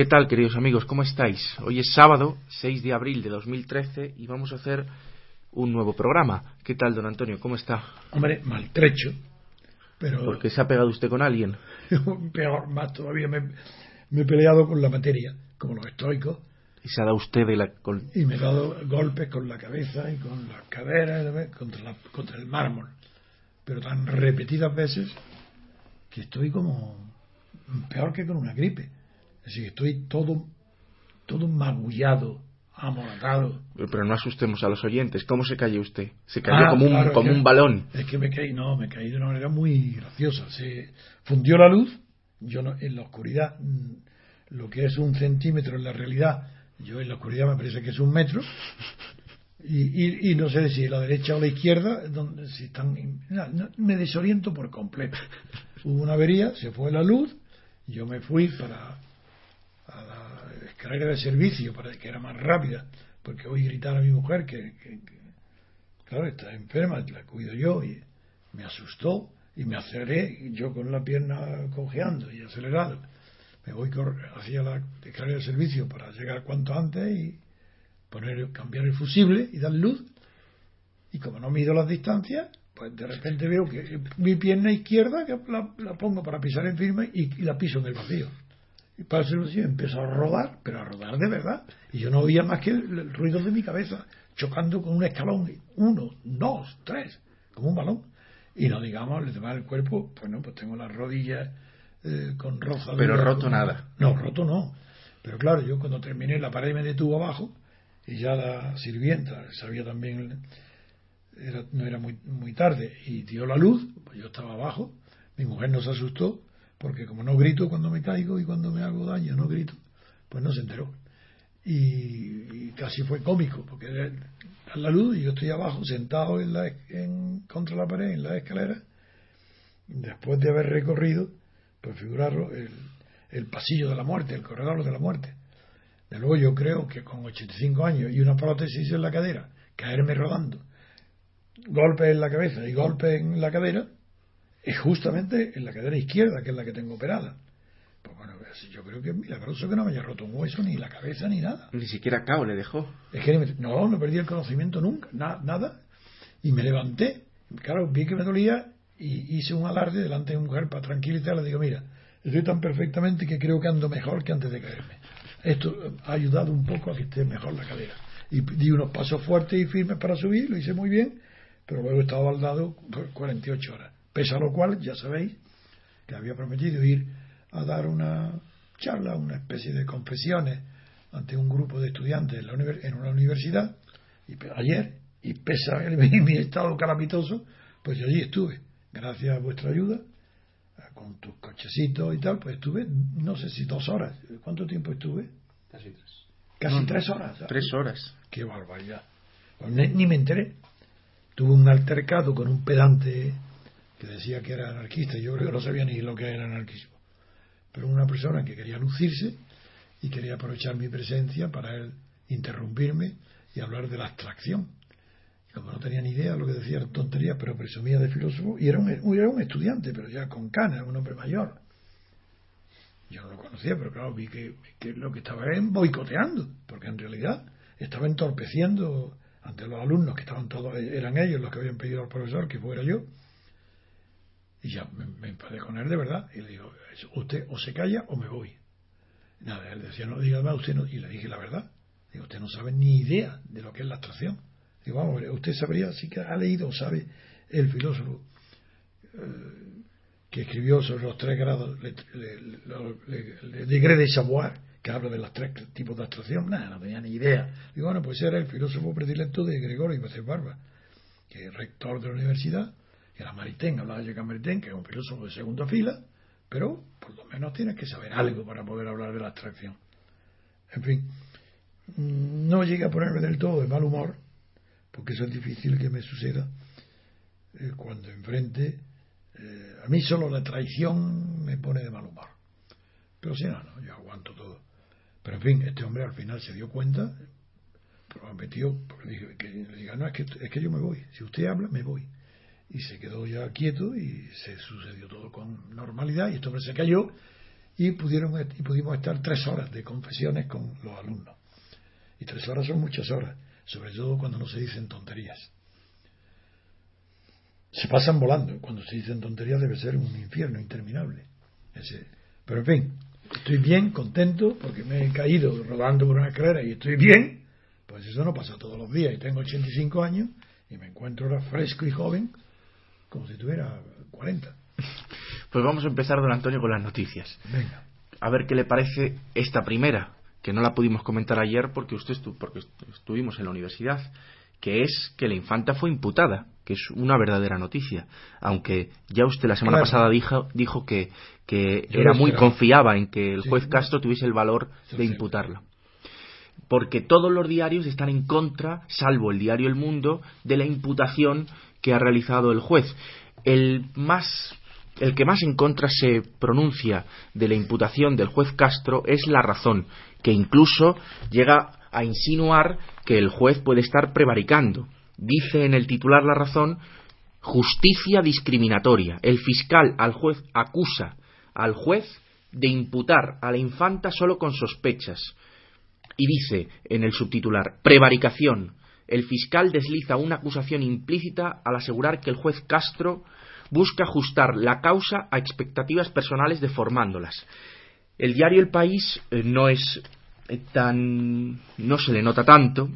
¿Qué tal, queridos amigos? ¿Cómo estáis? Hoy es sábado, 6 de abril de 2013, y vamos a hacer un nuevo programa. ¿Qué tal, don Antonio? ¿Cómo está? Hombre, maltrecho. Pero ¿Por qué se ha pegado usted con alguien? peor, más todavía me, me he peleado con la materia, como los estoicos, Y se ha dado usted de la... con- y me he dado golpes con la cabeza y con las caderas contra, la- contra el mármol. Pero tan repetidas veces que estoy como peor que con una gripe. Así que estoy todo, todo magullado, amoratado. Pero no asustemos a los oyentes. ¿Cómo se cayó usted? Se cayó Ah, como, un, claro, como un balón. Es que me caí, no, me caí de una manera muy graciosa. Se fundió la luz, yo no, en la oscuridad, mm, lo que es un centímetro en la realidad, yo en la oscuridad me parece que es un metro, y, y, y no sé si la derecha o la izquierda, donde si están, no, no, me desoriento por completo. Hubo una avería, se fue la luz, yo me fui para la escalera de servicio para que era más rápida, porque hoy gritar a mi mujer que, claro, está enferma, la cuido yo, y me asustó y me aceleré, yo con la pierna cojeando y acelerado. Me voy hacia la escalera de servicio para llegar cuanto antes y poner, cambiar el fusible y dar luz. Y como no mido las distancias, pues de repente veo que mi pierna izquierda, la, pongo para pisar en firme y la piso en el vacío. Y para el vacío empezó a rodar, pero a rodar de verdad. Y yo no oía más que el, el ruido de mi cabeza, chocando con un escalón. Uno, dos, tres, como un balón. Y no digamos, le demás el cuerpo, pues no, pues tengo las rodillas eh, con roza. Pero roto nada. No, roto no. Pero claro, yo cuando terminé la pared me detuvo abajo y ya la sirvienta sabía también era, no era muy, muy tarde y dio la luz, pues yo estaba abajo, mi mujer no se asustó, porque como no grito cuando me caigo y cuando me hago daño, no grito, pues no se enteró. Y, casi fue cómico, porque da la luz y yo estoy abajo, sentado en la, en, contra la pared, en la escalera, después de haber recorrido, pues figuraros, el, el pasillo de la muerte, el corredor de la muerte. De luego yo creo que con 85 años y una prótesis en la cadera, caerme rodando, golpes en la cabeza y golpes en la cadera, es justamente en la cadera izquierda, que es la que tengo operada. Pues bueno, pues yo creo que es milagroso que no me haya roto un hueso, ni la cabeza, ni nada. Ni siquiera cao le dejó. Es que no, no perdí el conocimiento nunca, na- nada. Y me levanté, claro, vi que me dolía y hice un alarde delante de mi mujer para tranquilizarla. Le digo, mira, estoy tan perfectamente que creo que ando mejor que antes de caerme. Esto ha ayudado un poco a que esté mejor la cadera. Y di unos pasos fuertes y firmes para subir, lo hice muy bien, pero luego he estado baldado por 48 horas. Pese a lo cual, ya sabéis, que había prometido ir a dar una charla, una especie de confesiones ante un grupo de estudiantes en, la en una universidad y ayer, y pese a mi, mi estado calamitoso, pues yo allí estuve, gracias a vuestra ayuda, con tus cochecitos y tal, pues estuve, no sé si dos horas, ¿cuánto tiempo estuve? Casi tres. Casi No, tres horas. ¿sabes? Tres horas. Qué barbaridad. Pues ni, ni me enteré. Tuve un altercado con un pedante que decía que era anarquista. Yo creo que no sabía ni lo que era anarquismo. Pero una persona que quería lucirse y quería aprovechar mi presencia para él interrumpirme y hablar de la abstracción. Y como no tenía ni idea de lo que decía, eran tonterías, pero presumía de filósofo, y era un, era un estudiante, pero ya con canas, un hombre mayor. Yo no lo conocía, pero claro, vi que, que lo que estaba era boicoteando, porque en realidad estaba entorpeciendo ante los alumnos que estaban todos, eran ellos los que habían pedido al profesor que fuera yo. Y ya me, me enfadé con él de verdad. Y le digo, usted o se calla o me voy. Nada, él decía, no diga más, usted no. Y le dije la verdad. Digo, usted no sabe ni idea de lo que es la abstracción. Digo, vamos, usted sabría, sí que ha leído o sabe el filósofo eh, que escribió sobre los tres grados le, le, de savoir, que habla de los tres tipos de abstracción. Nada, no tenía ni idea. Digo, bueno, pues era el filósofo predilecto de Gregorio Ibáñez Barba, que es rector de la universidad, era Maritain, hablaba de Maritain, que es un filósofo de segunda fila, pero por lo menos tienes que saber algo para poder hablar de la abstracción. En fin, no llegué a ponerme del todo de mal humor, porque eso es difícil que me suceda eh, cuando enfrente. Eh, a mí solo la traición me pone de mal humor. Pero si no, no, yo aguanto todo. Pero en fin, este hombre al final se dio cuenta, prometió, porque le dije que le diga, no, es que, es que yo me voy. Si usted habla, me voy. Y se quedó ya quieto y se sucedió todo con normalidad. Y este hombre se cayó y, pudieron, y pudimos estar tres horas de confesiones con los alumnos. Y tres horas son muchas horas, sobre todo cuando no se dicen tonterías. Se pasan volando. Cuando se dicen tonterías debe ser un infierno interminable. Ese. Pero en fin, estoy bien, contento, porque me he caído rodando por una escalera y estoy bien. Pues eso no pasa todos los días. Y tengo 85 años y me encuentro ahora fresco y joven, como si tuviera 40. Pues vamos a empezar, don Antonio, con las noticias. Venga. A ver qué le parece esta primera, que no la pudimos comentar ayer porque usted porque estuvimos en la universidad, que es que la infanta fue imputada, que es una verdadera noticia, aunque ya usted la semana pasada dijo, dijo que, que era muy confiaba en que el juez Castro tuviese el valor de imputarla. Porque todos los diarios están en contra, salvo el diario El Mundo, de la imputación que ha realizado el juez. El más el que más en contra se pronuncia de la imputación del juez Castro es la razón, que incluso llega a insinuar que el juez puede estar prevaricando. Dice en el titular La Razón justicia discriminatoria. El fiscal al juez acusa al juez de imputar a la infanta solo con sospechas. Y dice en el subtitular prevaricación. El fiscal desliza una acusación implícita al asegurar que el juez Castro busca ajustar la causa a expectativas personales deformándolas. El diario El País eh, no es eh, tan no se le nota tanto,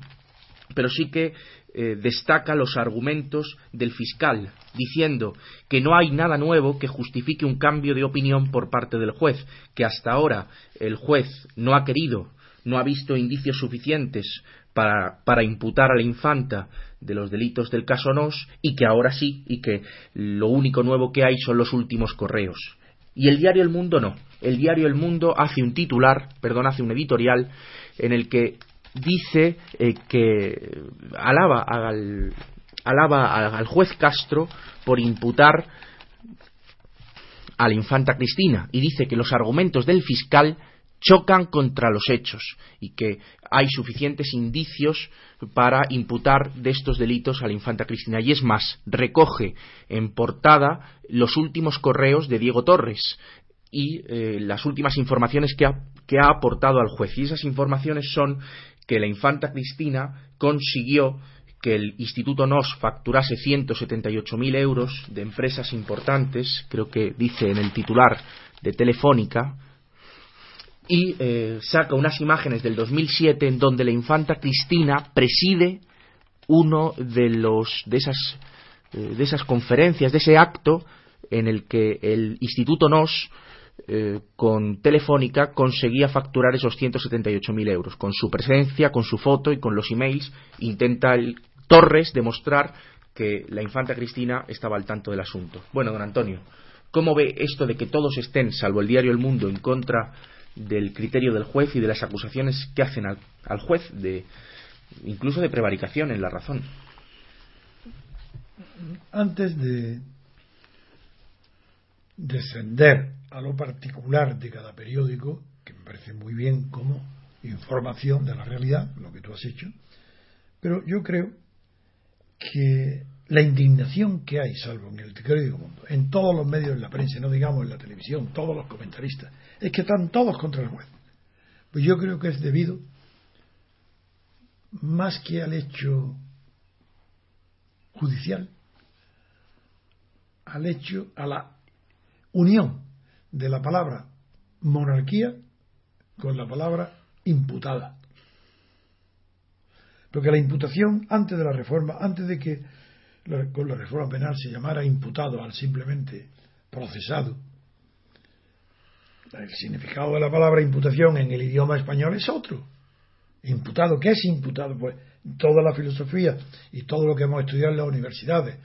pero sí que eh, destaca los argumentos del fiscal, diciendo que no hay nada nuevo que justifique un cambio de opinión por parte del juez, que hasta ahora el juez no ha querido, no ha visto indicios suficientes para, para, imputar a la infanta de los delitos del caso Nos y que ahora sí, y que lo único nuevo que hay son los últimos correos. Y el diario El Mundo no. El diario El Mundo hace un titular, perdón, hace un editorial en el que dice eh, que alaba al, alaba al juez Castro por imputar a la infanta Cristina y dice que los argumentos del fiscal chocan contra los hechos y que hay suficientes indicios para imputar de estos delitos a la infanta Cristina. Y es más, recoge en portada los últimos correos de Diego Torres y eh, las últimas informaciones que ha, que ha aportado al juez. Y esas informaciones son que la infanta Cristina consiguió que el Instituto NOS facturase 178.000 euros de empresas importantes, creo que dice en el titular de Telefónica, y eh, saca unas imágenes del 2007 en donde la infanta Cristina preside uno de los de esas eh, de esas conferencias de ese acto en el que el Instituto NOS eh, con Telefónica conseguía facturar esos 178.000 euros con su presencia, con su foto y con los emails intenta el Torres demostrar que la infanta Cristina estaba al tanto del asunto. Bueno, don Antonio, ¿cómo ve esto de que todos estén, salvo el diario El Mundo, en contra del criterio del juez y de las acusaciones que hacen al, juez de incluso de prevaricación en la razón. Antes de descender a lo particular de cada periódico, que me parece muy bien como información de la realidad, lo que tú has hecho, pero yo creo que la indignación que hay, salvo en el periódico mundo, en todos los medios de la prensa, no digamos en la televisión, todos los comentaristas, es que están todos contra el juez. Pues yo creo que es debido más que al hecho judicial, al hecho, a la unión de la palabra monarquía con la palabra imputada. Porque la imputación antes de la reforma, antes de que con la reforma penal se llamara imputado al simplemente procesado, el significado de la palabra imputación en el idioma español es otro. Imputado, ¿qué es imputado? Pues toda la filosofía y todo lo que hemos estudiado en las universidades,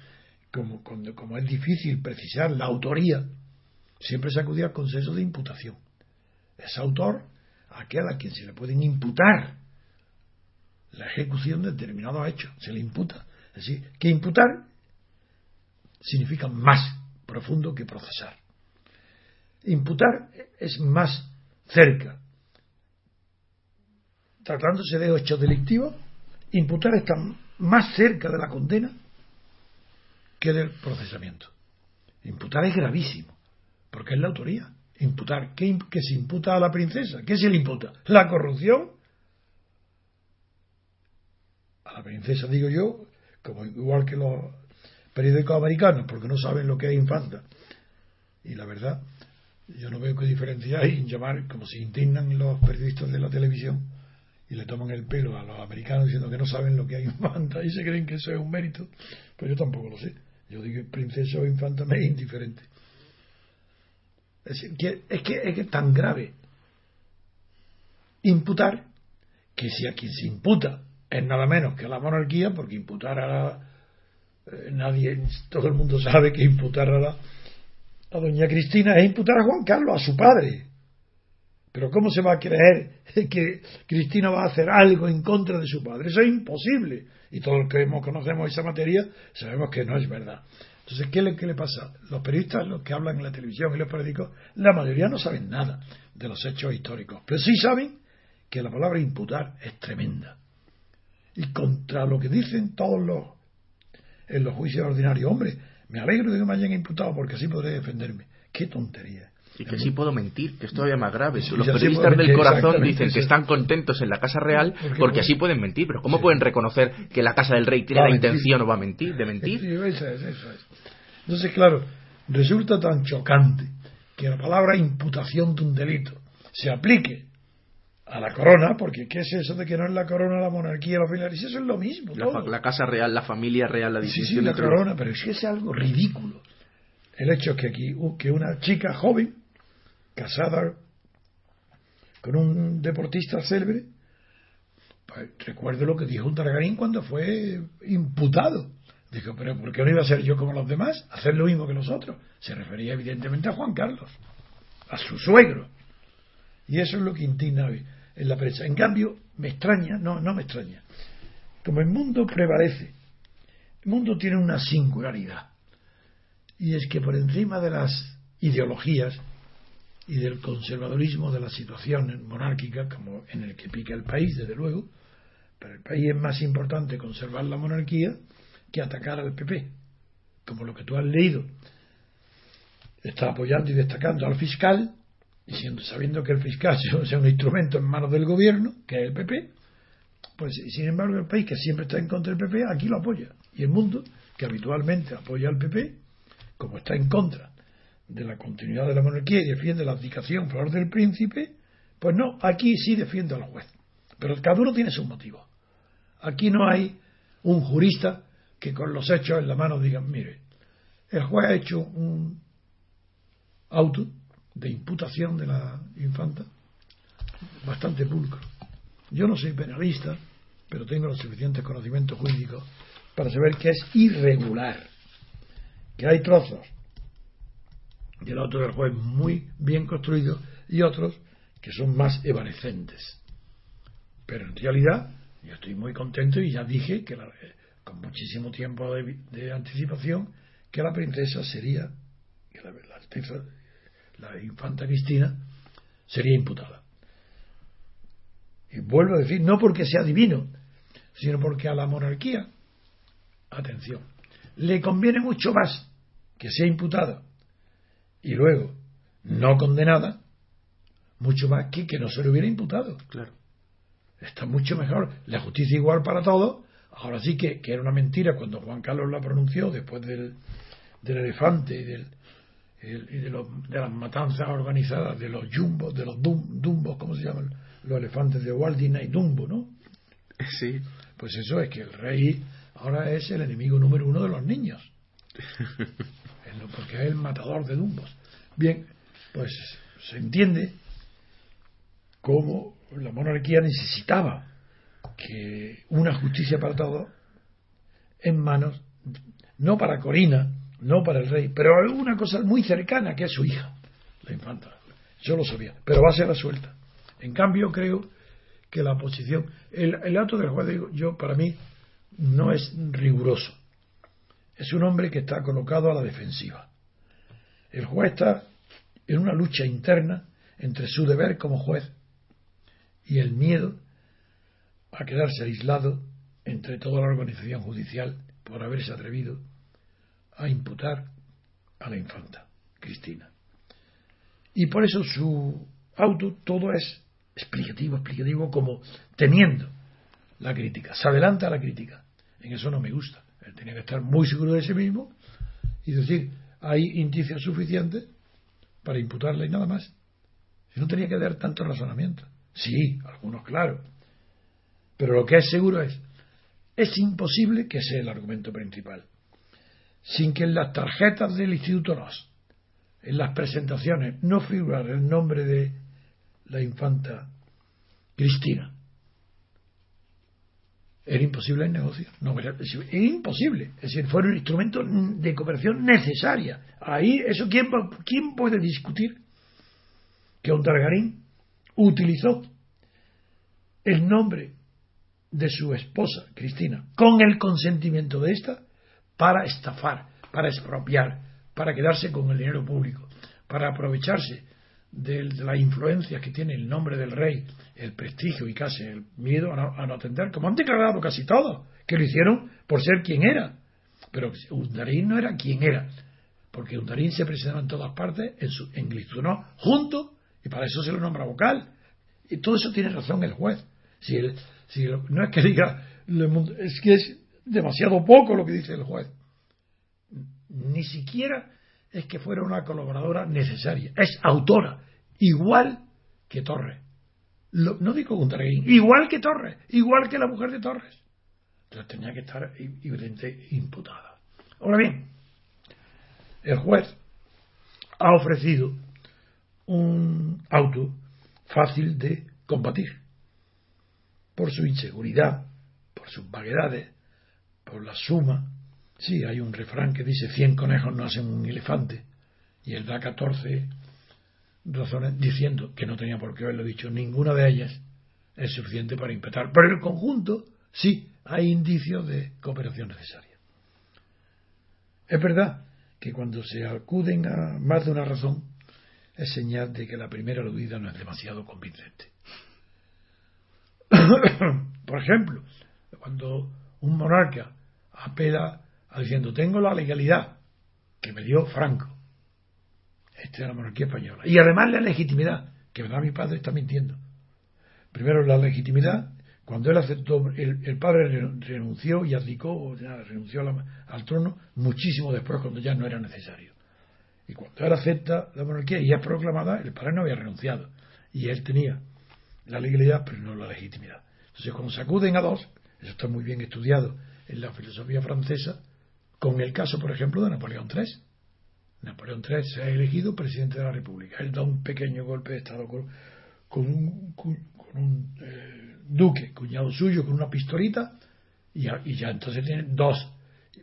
como, como es difícil precisar la autoría, siempre se acudía al consenso de imputación. Es autor aquel a quien se le pueden imputar la ejecución de determinados hechos, se le imputa. Es decir, que imputar significa más profundo que procesar. Imputar es más cerca. Tratándose de hechos delictivos, imputar está más cerca de la condena que del procesamiento. Imputar es gravísimo, porque es la autoría. Imputar. ¿Qué, ¿Qué, se imputa a la princesa? ¿Qué se le imputa? ¿La corrupción? A la princesa, digo yo, como igual que los periódicos americanos, porque no saben lo que es infanta. Y la verdad, yo no veo qué diferencia hay en llamar, como se indignan los periodistas de la televisión y le toman el pelo a los americanos diciendo que no saben lo que hay infanta y se creen que eso es un mérito, pues yo tampoco lo sé. Yo digo princesa o infanta me es indiferente. Es que, es que es que es tan grave imputar que si a quien se imputa es nada menos que la monarquía, porque imputar a la, eh, nadie, todo el mundo sabe que imputar a la a doña Cristina es imputar a Juan Carlos, a su padre. Pero ¿cómo se va a creer que Cristina va a hacer algo en contra de su padre? Eso es imposible. Y todos los que conocemos esa materia sabemos que no es verdad. Entonces, ¿qué le, ¿qué le pasa? Los periodistas, los que hablan en la televisión y los periódicos, la mayoría no saben nada de los hechos históricos. Pero sí saben que la palabra imputar es tremenda. Y contra lo que dicen todos los en los juicios ordinarios, hombre, me alegro de que me hayan imputado porque así podré defenderme. Qué tontería. Y que sí puedo mentir, que es todavía más grave. Los periodistas del corazón dicen que están contentos en la Casa Real porque, así pueden mentir. Pero ¿cómo pueden reconocer que la Casa del Rey tiene la intención o va a mentir, de mentir? Entonces, claro, resulta tan chocante que la palabra imputación de un delito se aplique a la corona, porque ¿qué es eso de que no es la corona la monarquía, la familia? Eso es lo mismo. La, la, casa real, la familia real, la distinción. Sí, sí, la corona, pero es que es algo ridículo. El hecho es que aquí, que una chica joven, casada con un deportista célebre, pues, recuerdo lo que dijo un Targarín cuando fue imputado. Dijo, pero ¿por qué no iba a ser yo como los demás? Hacer lo mismo que nosotros. Se refería evidentemente a Juan Carlos, a su suegro. Y eso es lo que indigna hoy en la prensa. En cambio, me extraña, no, no me extraña. Como el mundo prevalece, el mundo tiene una singularidad. Y es que por encima de las ideologías y del conservadurismo de la situación monárquica, como en el que pica el país, desde luego, para el país es más importante conservar la monarquía que atacar al PP, como lo que tú has leído. Está apoyando y destacando al fiscal diciendo, sabiendo que el fiscal sea un instrumento en manos del gobierno, que es el PP, pues sin embargo el país que siempre está en contra del PP, aquí lo apoya. Y el mundo, que habitualmente apoya al PP, como está en contra de la continuidad de la monarquía y defiende la abdicación favor del príncipe, pues no, aquí sí defiende al juez. Pero cada uno tiene sus motivos. Aquí no hay un jurista que con los hechos en la mano diga, mire, el juez ha hecho un auto de imputación de la infanta bastante pulcro. Yo no soy penalista, pero tengo los suficientes conocimientos jurídicos para saber que es irregular, que hay trozos del auto del juez muy bien construidos y otros que son más evanescentes. Pero en realidad yo estoy muy contento y ya dije que con muchísimo tiempo de, anticipación que la princesa sería que la, la la infanta Cristina, sería imputada. Y vuelvo a decir, no porque sea divino, sino porque a la monarquía, atención, le conviene mucho más que sea imputada y luego no condenada, mucho más que que no se le hubiera imputado. Claro. Está mucho mejor. La justicia igual para todos. Ahora sí que, que era una mentira cuando Juan Carlos la pronunció después del, del elefante y del, y de, de, las matanzas organizadas, de los jumbos, de los dum, dumbos, ¿cómo se llaman? Los elefantes de Walt Disney, Dumbo, ¿no? Sí. Pues eso es que el rey ahora es el enemigo número uno de los niños. Porque es el matador de dumbos. Bien, pues se entiende cómo la monarquía necesitaba que una justicia para todos en manos, no para Corina, no para el rey, pero una cosa muy cercana que es su hija, la infanta. Yo lo sabía, pero va a ser la suelta. En cambio, creo que la posición, el, el acto del juez, yo para mí, no es riguroso. Es un hombre que está colocado a la defensiva. El juez está en una lucha interna entre su deber como juez y el miedo a quedarse aislado entre toda la organización judicial por haberse atrevido a imputar a la infanta, Cristina. Y por eso su auto todo es explicativo, explicativo, como temiendo la crítica. Se adelanta a la crítica. En eso no me gusta. Él tenía que estar muy seguro de sí mismo y decir, hay indicios suficientes para imputarle y nada más. Si no tenía que dar tanto razonamiento. Sí, algunos claro. Pero lo que es seguro es, es imposible que sea el argumento principal. Sin que en las tarjetas del Instituto NOS, en las presentaciones, no figurara el nombre de la infanta Cristina. Era imposible el negocio. No, era, imposible. Es decir, fue un instrumento de cooperación necesaria. Ahí, eso, ¿quién, quién puede discutir? Que Ontargarín utilizó el nombre de su esposa, Cristina, con el consentimiento de ésta, para estafar, para expropiar, para quedarse con el dinero público, para aprovecharse de la influencia que tiene el nombre del rey, el prestigio y casi el miedo a no, atender, como han declarado casi todos, que lo hicieron por ser quien era. Pero Undarín no era quien era, porque Undarín se presentaba en todas partes, en, su, en no junto, y para eso se lo nombra vocal. Y todo eso tiene razón el juez. Si no es que diga, es que es demasiado poco lo que dice el juez. Ni siquiera es que fuera una colaboradora necesaria, es autora, igual que Torres. no digo Gundarín, igual que Torres, igual que la mujer de Torres. Entonces tenía que estar evidente imputada. Ahora bien, el juez ha ofrecido un auto fácil de combatir por su inseguridad, por sus vaguedades, por la suma Sí, hay un refrán que dice 100 conejos no hacen un elefante y él da 14 razones diciendo que no tenía por qué haberlo dicho. Ninguna de ellas es suficiente para impetar. Pero en el conjunto sí hay indicios de cooperación necesaria. Es verdad que cuando se acuden a más de una razón es señal de que la primera aludida no es demasiado convincente. Por ejemplo, cuando un monarca apela diciendo, tengo la legalidad que me dio Franco, este de la monarquía española, y además la legitimidad, que me da mi padre, está mintiendo. Primero la legitimidad, cuando él aceptó, el, padre renunció y abdicó, renunció al trono, muchísimo después, cuando ya no era necesario. Y cuando él acepta la monarquía y es proclamada, el padre no había renunciado. Y él tenía la legalidad, pero no la legitimidad. Entonces, cuando se acuden a dos, eso está muy bien estudiado en la filosofía francesa, con el caso, por ejemplo, de Napoleón III. Napoleón III se ha elegido presidente de la República. Él da un pequeño golpe de Estado con, un, eh, duque, cuñado suyo, con una pistolita, y y ya entonces tiene dos.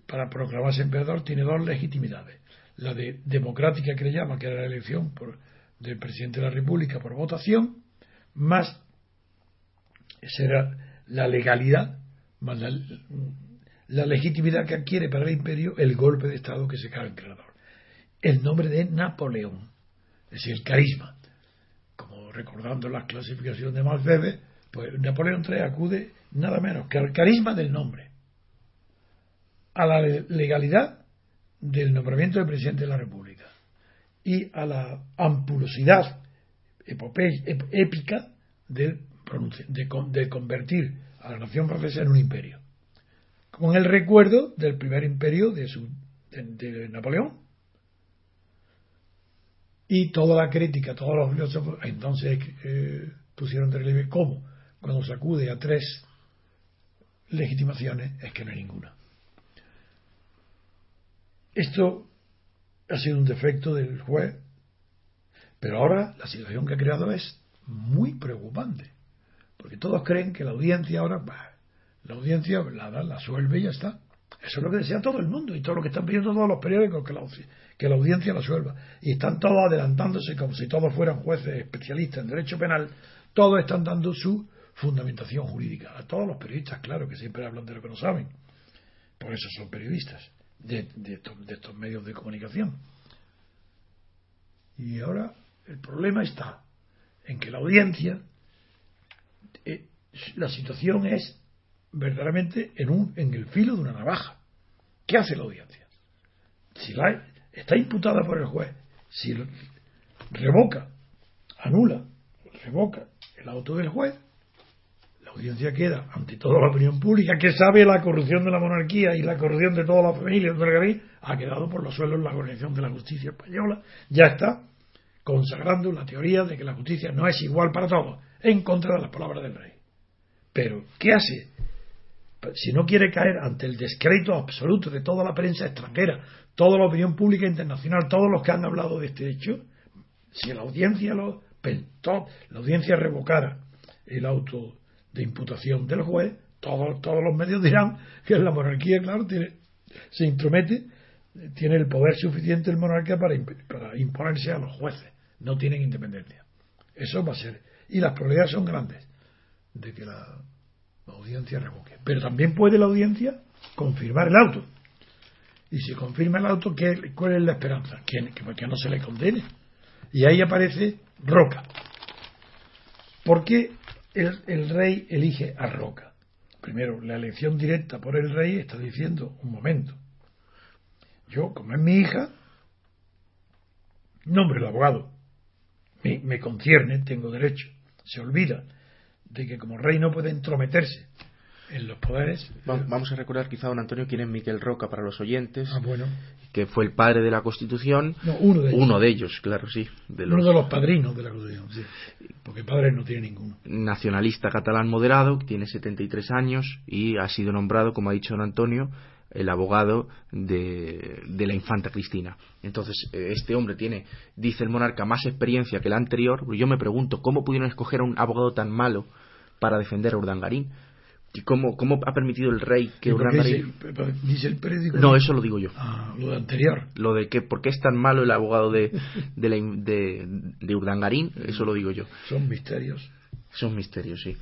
Para proclamarse emperador tiene dos legitimidades. La de democrática que le llama, que era la elección por, del presidente de la República por votación, más será la legalidad, más la, la legitimidad que adquiere para el imperio el golpe de Estado que se cae el creador. El nombre de Napoleón, es decir, el carisma. Como recordando las clasificaciones de Malfebe, pues Napoleón III acude nada menos que al carisma del nombre, a la legalidad del nombramiento del presidente de la República y a la ampulosidad épica de, de convertir a la nación francesa en un imperio con el recuerdo del primer imperio de, su, de, Napoleón. Y toda la crítica, todos los filósofos, entonces eh, pusieron de relieve cómo, cuando se acude a tres legitimaciones, es que no hay ninguna. Esto ha sido un defecto del juez, pero ahora la situación que ha creado es muy preocupante, porque todos creen que la audiencia ahora la audiencia la la suelve y ya está. Eso es lo que desea todo el mundo y todo lo que están pidiendo todos los periódicos, que la, que la audiencia la suelva. Y están todos adelantándose como si todos fueran jueces especialistas en derecho penal. Todos están dando su fundamentación jurídica. A todos los periodistas, claro, que siempre hablan de lo que no saben. Por eso son periodistas de, estos, medios de comunicación. Y ahora el problema está en que la audiencia, eh, la situación es verdaderamente en, un, en el filo de una navaja. ¿Qué hace la audiencia? Si la, está imputada por el juez, si revoca, anula, revoca el auto del juez, la audiencia queda ante toda la opinión pública que sabe la corrupción de la monarquía y la corrupción de toda la familia rey ha quedado por los suelos la organización de la justicia española, ya está consagrando la teoría de que la justicia no es igual para todos, en contra de las palabras del rey. Pero, ¿qué hace? Si no quiere caer ante el descrédito absoluto de toda la prensa extranjera, toda la opinión pública internacional, todos los que han hablado de este hecho, si la audiencia lo la audiencia revocara el auto de imputación del juez, todos, todos los medios dirán que la monarquía, claro, tiene, se intromete, tiene el poder suficiente el monarca para, para imponerse a los jueces no tienen independencia. Eso va a ser. Y las probabilidades son grandes de que la, audiencia revoque. Pero también puede la audiencia confirmar el auto. Y si confirma el auto, ¿qué, ¿cuál es la esperanza? Que, que, no se le condene. Y ahí aparece Roca. ¿Por qué el, el rey elige a Roca? Primero, la elección directa por el rey está diciendo, un momento, yo, como es mi hija, nombre el abogado me, concierne, tengo derecho. Se olvida de que como rey no puede entrometerse en los poderes. Vamos a recordar quizá, don Antonio, quién es Miquel Roca para los oyentes. Ah, bueno. Que fue el padre de la Constitución. uno de ellos. Uno de ellos, claro, sí. Uno de los padrinos de la Constitución, sí. Porque padre no tiene ninguno. Nacionalista catalán moderado, tiene 73 años y ha sido nombrado, como ha dicho don Antonio, el abogado de, la infanta Cristina. Entonces, eh, este hombre tiene, dice el monarca, más experiencia que el anterior. Yo me pregunto, ¿cómo pudieron escoger a un abogado tan malo para defender a Urdangarín? ¿Y cómo, cómo ha permitido el rey que Urdangarín... Dice, el periódico... No, eso lo digo yo. Ah, lo de anterior. Lo de que, ¿por qué es tan malo el abogado de, de, de Urdangarín? Eso lo digo yo. Son misterios. Son misterios, sí.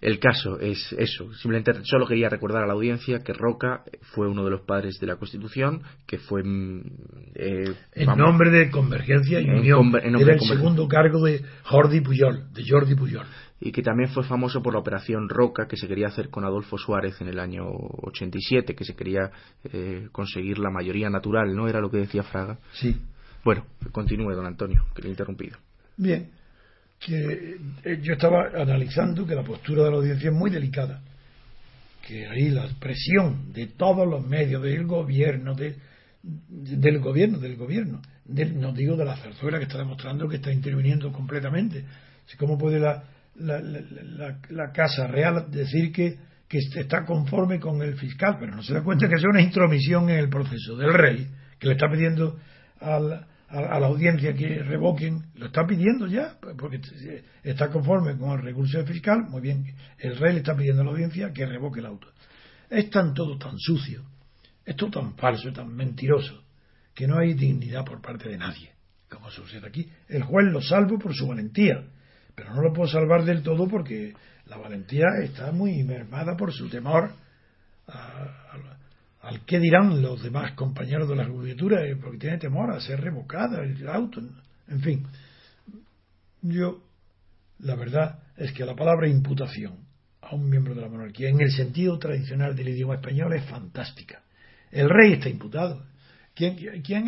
El caso es eso. Simplemente solo quería recordar a la audiencia que Roca fue uno de los padres de la Constitución, que fue mm, eh, en nombre de Convergencia y Unión. Era el segundo cargo de Jordi Puyol, de Jordi Puyol. Y que también fue famoso por la operación Roca que se quería hacer con Adolfo Suárez en el año 87, que se quería eh, conseguir la mayoría natural, ¿no? Era lo que decía Fraga. Sí. Bueno, continúe, don Antonio, que le he interrumpido. Bien que eh, yo estaba analizando que la postura de la audiencia es muy delicada, que ahí la presión de todos los medios del gobierno, de, del gobierno, del gobierno, no digo de la zarzuela que está demostrando que está interviniendo completamente. ¿Cómo puede la, la, la, Casa Real decir que, que está conforme con el fiscal? Pero no se da cuenta que es una intromisión en el proceso del rey, que le está pidiendo al a, la audiencia que revoquen, lo está pidiendo ya, porque está conforme con el recurso fiscal, muy bien, el rey le está pidiendo a la audiencia que revoque el auto. Es tan todo tan sucio, es todo tan falso, tan mentiroso, que no hay dignidad por parte de nadie, como sucede aquí. El juez lo salvo por su valentía, pero no lo puedo salvar del todo porque la valentía está muy mermada por su temor a, al qué dirán los demás compañeros de la judicatura, eh, porque tiene temor a ser revocada el auto. En fin, yo, la verdad es que la palabra imputación a un miembro de la monarquía, en el sentido tradicional del idioma español, es fantástica. El rey está imputado. ¿Quién,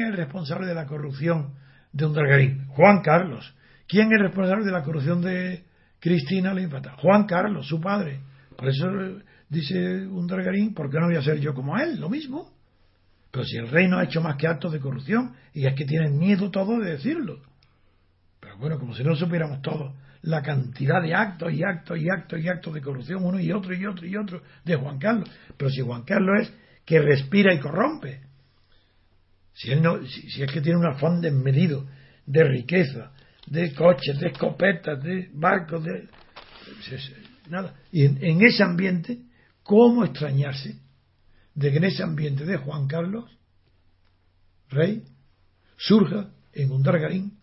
es el responsable de la corrupción de un dragarín? Juan Carlos. ¿Quién es el responsable de la corrupción de Cristina la infanta? Juan Carlos, su padre. Por eso dice un dragarín, ¿por qué no voy a ser yo como él? Lo mismo. Pero si el rey no ha hecho más que actos de corrupción, y es que tienen miedo todos de decirlo. Pero bueno, como si no supiéramos todos la cantidad de actos y actos y actos y actos de corrupción, uno y otro y otro y otro, de Juan Carlos. Pero si Juan Carlos es que respira y corrompe, si, él no, si, es que tiene un afán desmedido de riqueza, de coches, de escopetas, de barcos, de. Nada. Y en ese ambiente ¿Cómo extrañarse de que en ese ambiente de Juan Carlos, rey, surja en un dargarín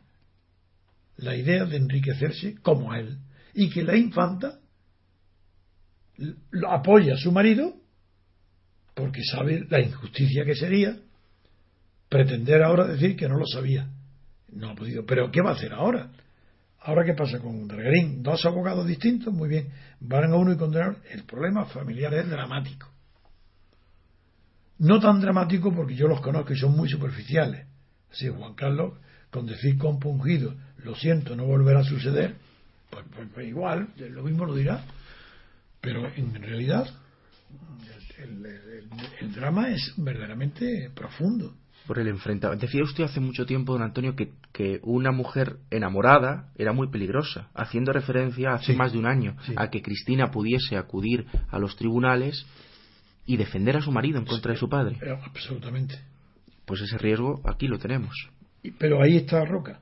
la idea de enriquecerse como él y que la infanta apoya a su marido porque sabe la injusticia que sería pretender ahora decir que no lo sabía. No ha podido. Pero ¿qué va a hacer ahora? Ahora, ¿qué pasa con Dargarín? Dos abogados distintos, muy bien. Van a uno y condenar. El problema familiar es dramático. No tan dramático porque yo los conozco y son muy superficiales. Así, Juan Carlos, con decir compungido, lo siento, no volverá a suceder, pues, pues, pues igual, lo mismo lo dirá. Pero en realidad el, drama es verdaderamente profundo. Por el enfrentamiento. Decía usted hace mucho tiempo, don Antonio, que, que una mujer enamorada era muy peligrosa, haciendo referencia hace más de un año a que Cristina pudiese acudir a los tribunales y defender a su marido en contra de su padre. absolutamente. Pues ese riesgo aquí lo tenemos. Pero ahí está Roca,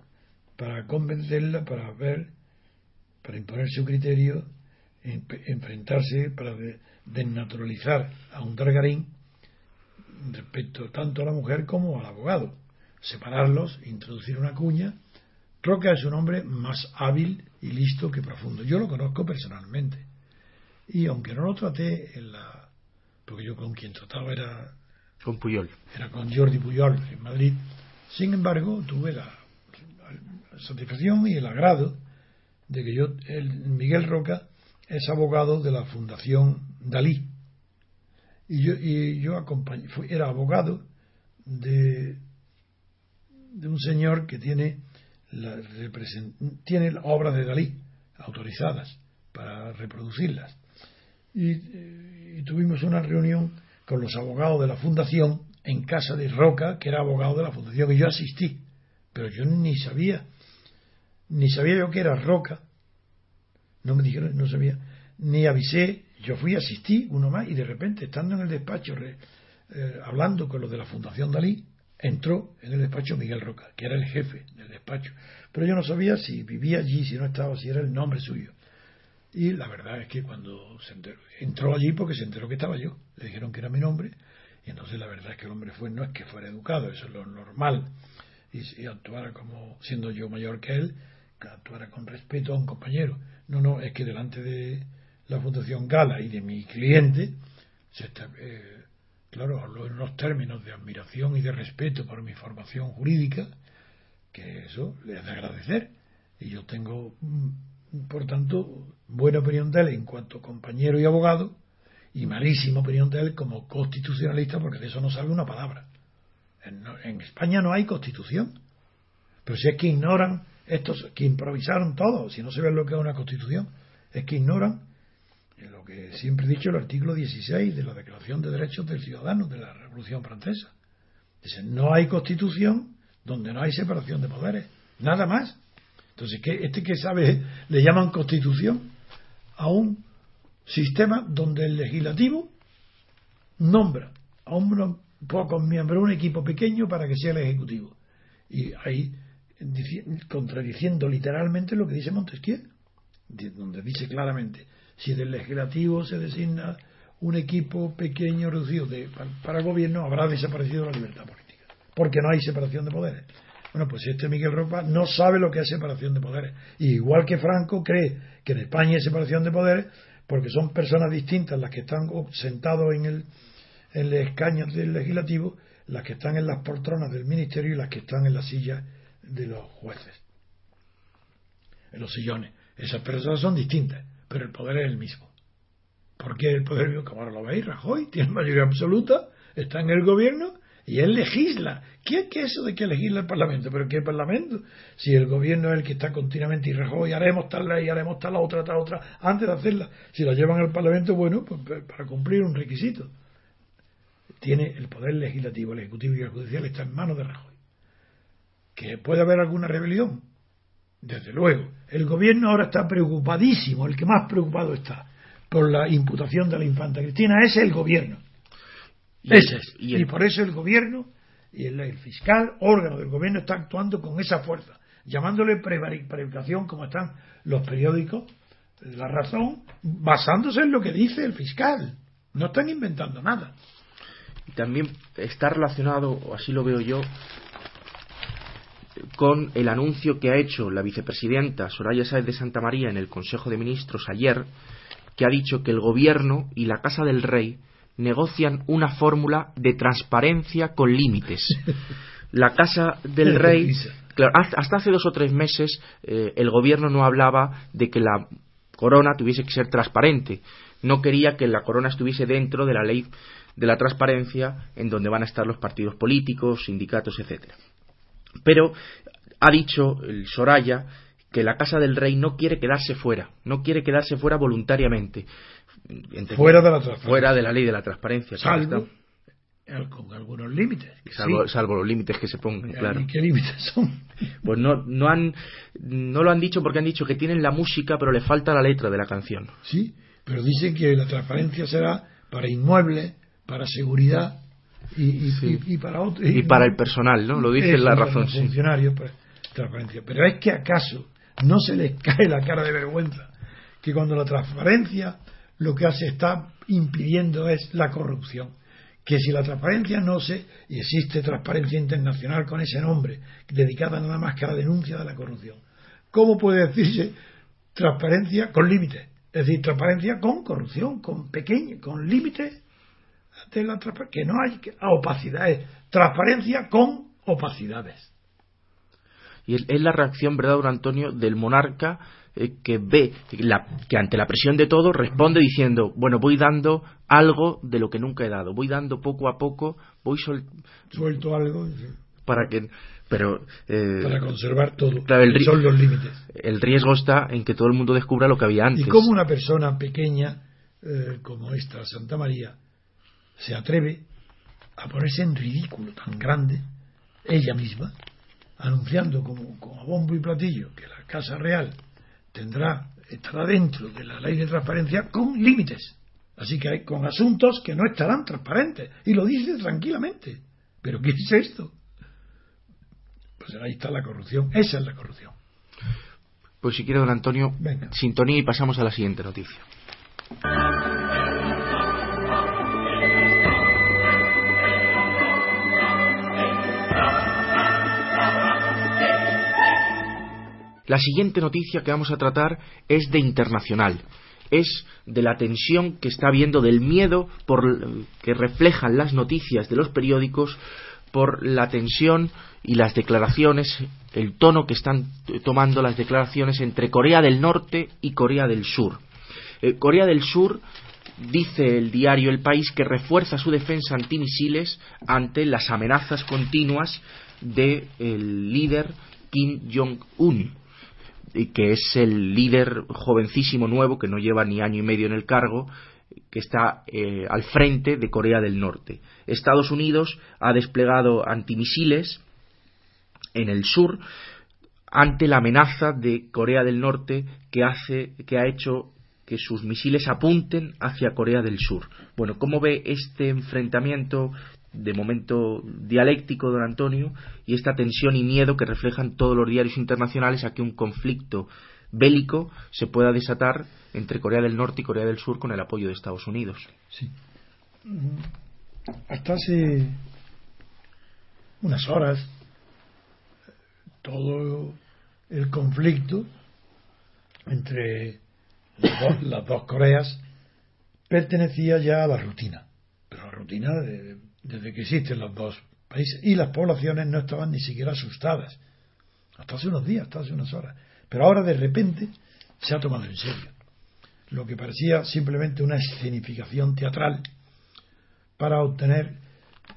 para convencerla, para ver, para imponer su criterio, enfrentarse, para desnaturalizar a un Targarín respecto tanto a la mujer como al abogado. Separarlos, introducir una cuña. Roca es un hombre más hábil y listo que profundo. Yo lo conozco personalmente. Y aunque no lo traté en la. porque yo con quien trataba era. Con Puyol. Era con Jordi Puyol en Madrid. Sin embargo, tuve la, satisfacción y el agrado de que yo, el Miguel Roca, es abogado de la Fundación Dalí. Y yo, y yo acompañé, era abogado de, de un señor que tiene, la, tiene obras de Dalí autorizadas para reproducirlas. Y, y, tuvimos una reunión con los abogados de la fundación en casa de Roca, que era abogado de la fundación, y yo asistí, pero yo ni sabía, ni sabía yo que era Roca, no me dijeron, no sabía, ni avisé, yo fui, asistí, uno más, y de repente, estando en el despacho, eh, hablando con los de la Fundación Dalí, entró en el despacho Miguel Roca, que era el jefe del despacho. Pero yo no sabía si vivía allí, si no estaba, si era el nombre suyo. Y la verdad es que cuando se enteró, entró allí porque se enteró que estaba yo, le dijeron que era mi nombre, y entonces la verdad es que el hombre fue, no es que fuera educado, eso es lo normal, y, y actuara como, siendo yo mayor que él, que actuara con respeto a un compañero no, no, es que delante de la Fundación Gala y de mi cliente, se eh, claro, hablo en unos términos de admiración y de respeto por mi formación jurídica, que eso le hace agradecer. Y yo tengo, mm, por tanto, buena opinión de él en cuanto compañero y abogado, y malísima opinión de él como constitucionalista, porque de eso no sabe una palabra. En, en España no hay constitución. Pero si es que ignoran estos que improvisaron todo, si no se ve lo que es una constitución, es que ignoran lo que siempre he dicho el artículo 16 de la Declaración de Derechos del Ciudadano de la Revolución Francesa. Dice, no hay constitución donde no hay separación de poderes, nada más. Entonces, ¿qué, este que sabe le llaman constitución a un sistema donde el legislativo nombra a un pocos miembros, un equipo pequeño para que sea el ejecutivo. Y ahí contradiciendo literalmente lo que dice Montesquieu, donde dice claramente, si del legislativo se designa un equipo pequeño reducido de, para, el gobierno, habrá desaparecido la libertad política, porque no hay separación de poderes. Bueno, pues este Miguel Ropa no sabe lo que es separación de poderes. igual que Franco cree que en España hay separación de poderes, porque son personas distintas las que están sentados en el, en escaños del legislativo, las que están en las poltronas del ministerio y las que están en las sillas de los jueces, en los sillones. Esas personas son distintas, pero el poder es el mismo. Porque el poder, como ahora lo veis, Rajoy tiene mayoría absoluta, está en el gobierno y él legisla. ¿Qué es eso de que legisla el Parlamento? ¿Pero qué Parlamento? Si el gobierno es el que está continuamente y Rajoy, haremos tal ley, haremos tal otra, tal otra, antes de hacerla. Si la llevan al Parlamento, bueno, pues, pues para cumplir un requisito. Tiene el poder legislativo, el ejecutivo y el judicial está en manos de Rajoy que puede haber alguna rebelión. Desde luego, el gobierno ahora está preocupadísimo, el que más preocupado está por la imputación de la infanta Cristina es el gobierno. Y, Ese es. Y, por eso el gobierno y el, fiscal, órgano del gobierno, está actuando con esa fuerza, llamándole prevaricación como están los periódicos, la razón, basándose en lo que dice el fiscal. No están inventando nada. Y también está relacionado, o así lo veo yo, con el anuncio que ha hecho la vicepresidenta Soraya Sáez de Santa María en el Consejo de Ministros ayer, que ha dicho que el Gobierno y la Casa del Rey negocian una fórmula de transparencia con límites. La Casa del Rey, hasta hace dos o tres meses eh, el Gobierno no hablaba de que la corona tuviese que ser transparente. No quería que la corona estuviese dentro de la ley de la transparencia en donde van a estar los partidos políticos, sindicatos, etcétera. Pero ha dicho el Soraya que la Casa del Rey no quiere quedarse fuera, no quiere quedarse fuera voluntariamente. fuera de la Fuera de la ley de la transparencia. Salvo, con algunos límites. Salvo, los límites que se pongan, claro. ¿Y qué límites son? Pues no, no, han, no lo han dicho porque han dicho que tienen la música, pero le falta la letra de la canción. Sí, pero dicen que la transparencia será para inmuebles, para seguridad y, y, para otros. Y, para el personal, ¿no? Lo dice la razón. Los funcionarios, pues, transparencia. Pero es que acaso no se les cae la cara de vergüenza que cuando la transparencia lo que hace está impidiendo es la corrupción. Que si la transparencia no se, y existe transparencia internacional con ese nombre, dedicada nada más que a la denuncia de la corrupción, ¿cómo puede decirse transparencia con límites? Es decir, transparencia con corrupción, con pequeño, con límites de la que no hay opacidades, transparencia con opacidades. Y es la reacción, ¿verdad, don Antonio, del monarca eh, que ve que ante la presión de todo responde diciendo, bueno, voy dando algo de lo que nunca he dado, voy dando poco a poco, voy suelto algo para que pero eh, para conservar todo. son los límites. el riesgo está en que todo el mundo descubra lo que había antes. y como una persona pequeña eh, como esta Santa María se atreve a ponerse en ridículo tan grande ella misma anunciando como, como a bombo y platillo que la Casa Real tendrá estará dentro de la ley de transparencia con límites. Así que hay con asuntos que no estarán transparentes. Y lo dice tranquilamente. ¿Pero qué es esto? Pues ahí está la corrupción. Esa es la corrupción. Pues si quiere, don Antonio, sintonía y pasamos a la siguiente noticia. La siguiente noticia que vamos a tratar es de internacional. Es de la tensión que está habiendo, del miedo por, que reflejan las noticias de los periódicos por la tensión y las declaraciones, el tono que están tomando las declaraciones entre Corea del Norte y Corea del Sur. Eh, Corea del Sur dice el diario El País que refuerza su defensa antimisiles ante las amenazas continuas del líder Kim Jong-un que es el líder jovencísimo nuevo que no lleva ni año y medio en el cargo que está eh, al frente de Corea del Norte. Estados Unidos ha desplegado antimisiles en el sur ante la amenaza de Corea del Norte que hace que ha hecho que sus misiles apunten hacia Corea del Sur. Bueno, ¿cómo ve este enfrentamiento de momento dialéctico, don Antonio, y esta tensión y miedo que reflejan todos los diarios internacionales a que un conflicto bélico se pueda desatar entre Corea del Norte y Corea del Sur con el apoyo de Estados Unidos. Sí. Hasta hace unas horas todo el conflicto entre las dos, Coreas pertenecía ya a la rutina, pero la rutina de, desde que existen los dos países, y las poblaciones no estaban ni siquiera asustadas, hasta hace unos días, hasta hace unas horas. Pero ahora de repente se ha tomado en serio. Lo que parecía simplemente una escenificación teatral para obtener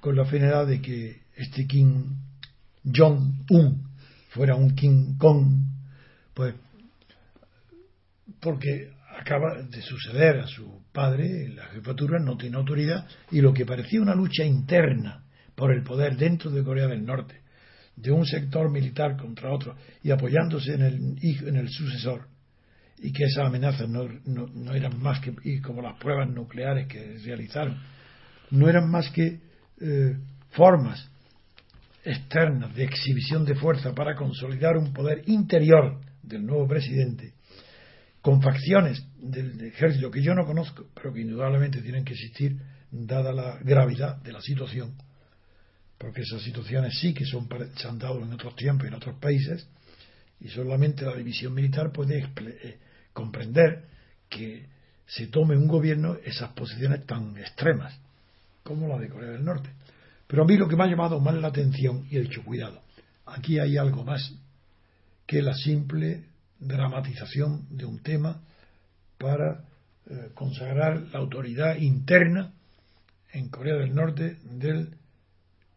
con la finalidad de que este Kim Jong-un fuera un King Kong, pues porque acaba de suceder a su padre la jefatura, no tiene autoridad, y lo que parecía una lucha interna por el poder dentro de Corea del Norte, de un sector militar contra otro, y apoyándose en el, en el sucesor, y que esas amenazas no, no, eran más que, y como las pruebas nucleares que realizaron, no eran más que eh, formas externas de exhibición de fuerza para consolidar un poder interior del nuevo presidente con facciones del ejército que yo no conozco, pero que indudablemente tienen que existir, dada la gravedad de la situación, porque esas situaciones sí que son, se han dado en otros tiempos y en otros países, y solamente la división militar puede eh, comprender que se tome un gobierno esas posiciones tan extremas como la de Corea del Norte. Pero a mí lo que me ha llamado más la atención, y he dicho, cuidado, aquí hay algo más que la simple dramatización de un tema para eh, consagrar la autoridad interna en Corea del Norte del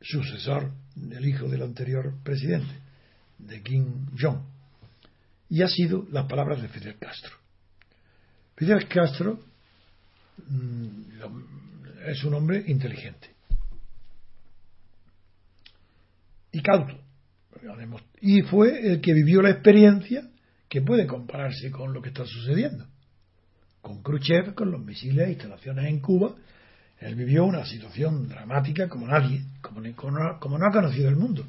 sucesor del hijo del anterior presidente, de Kim Jong. Y ha sido las palabras de Fidel Castro. Fidel Castro mm, es un hombre inteligente y cauto. Y fue el que vivió la experiencia que puede compararse con lo que está sucediendo. Con Khrushchev, con los misiles e instalaciones en Cuba, él vivió una situación dramática como nadie, como, no ha conocido el mundo.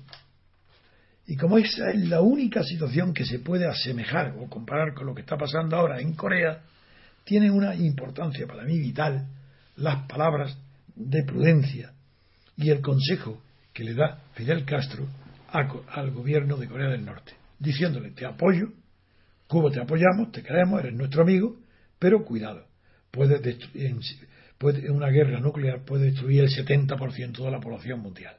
Y como esa es la única situación que se puede asemejar o comparar con lo que está pasando ahora en Corea, tiene una importancia para mí vital las palabras de prudencia y el consejo que le da Fidel Castro al gobierno de Corea del Norte, diciéndole, te apoyo, Cuba te apoyamos, te queremos, eres nuestro amigo, pero cuidado, puede puede, una guerra nuclear puede destruir el 70% de la población mundial.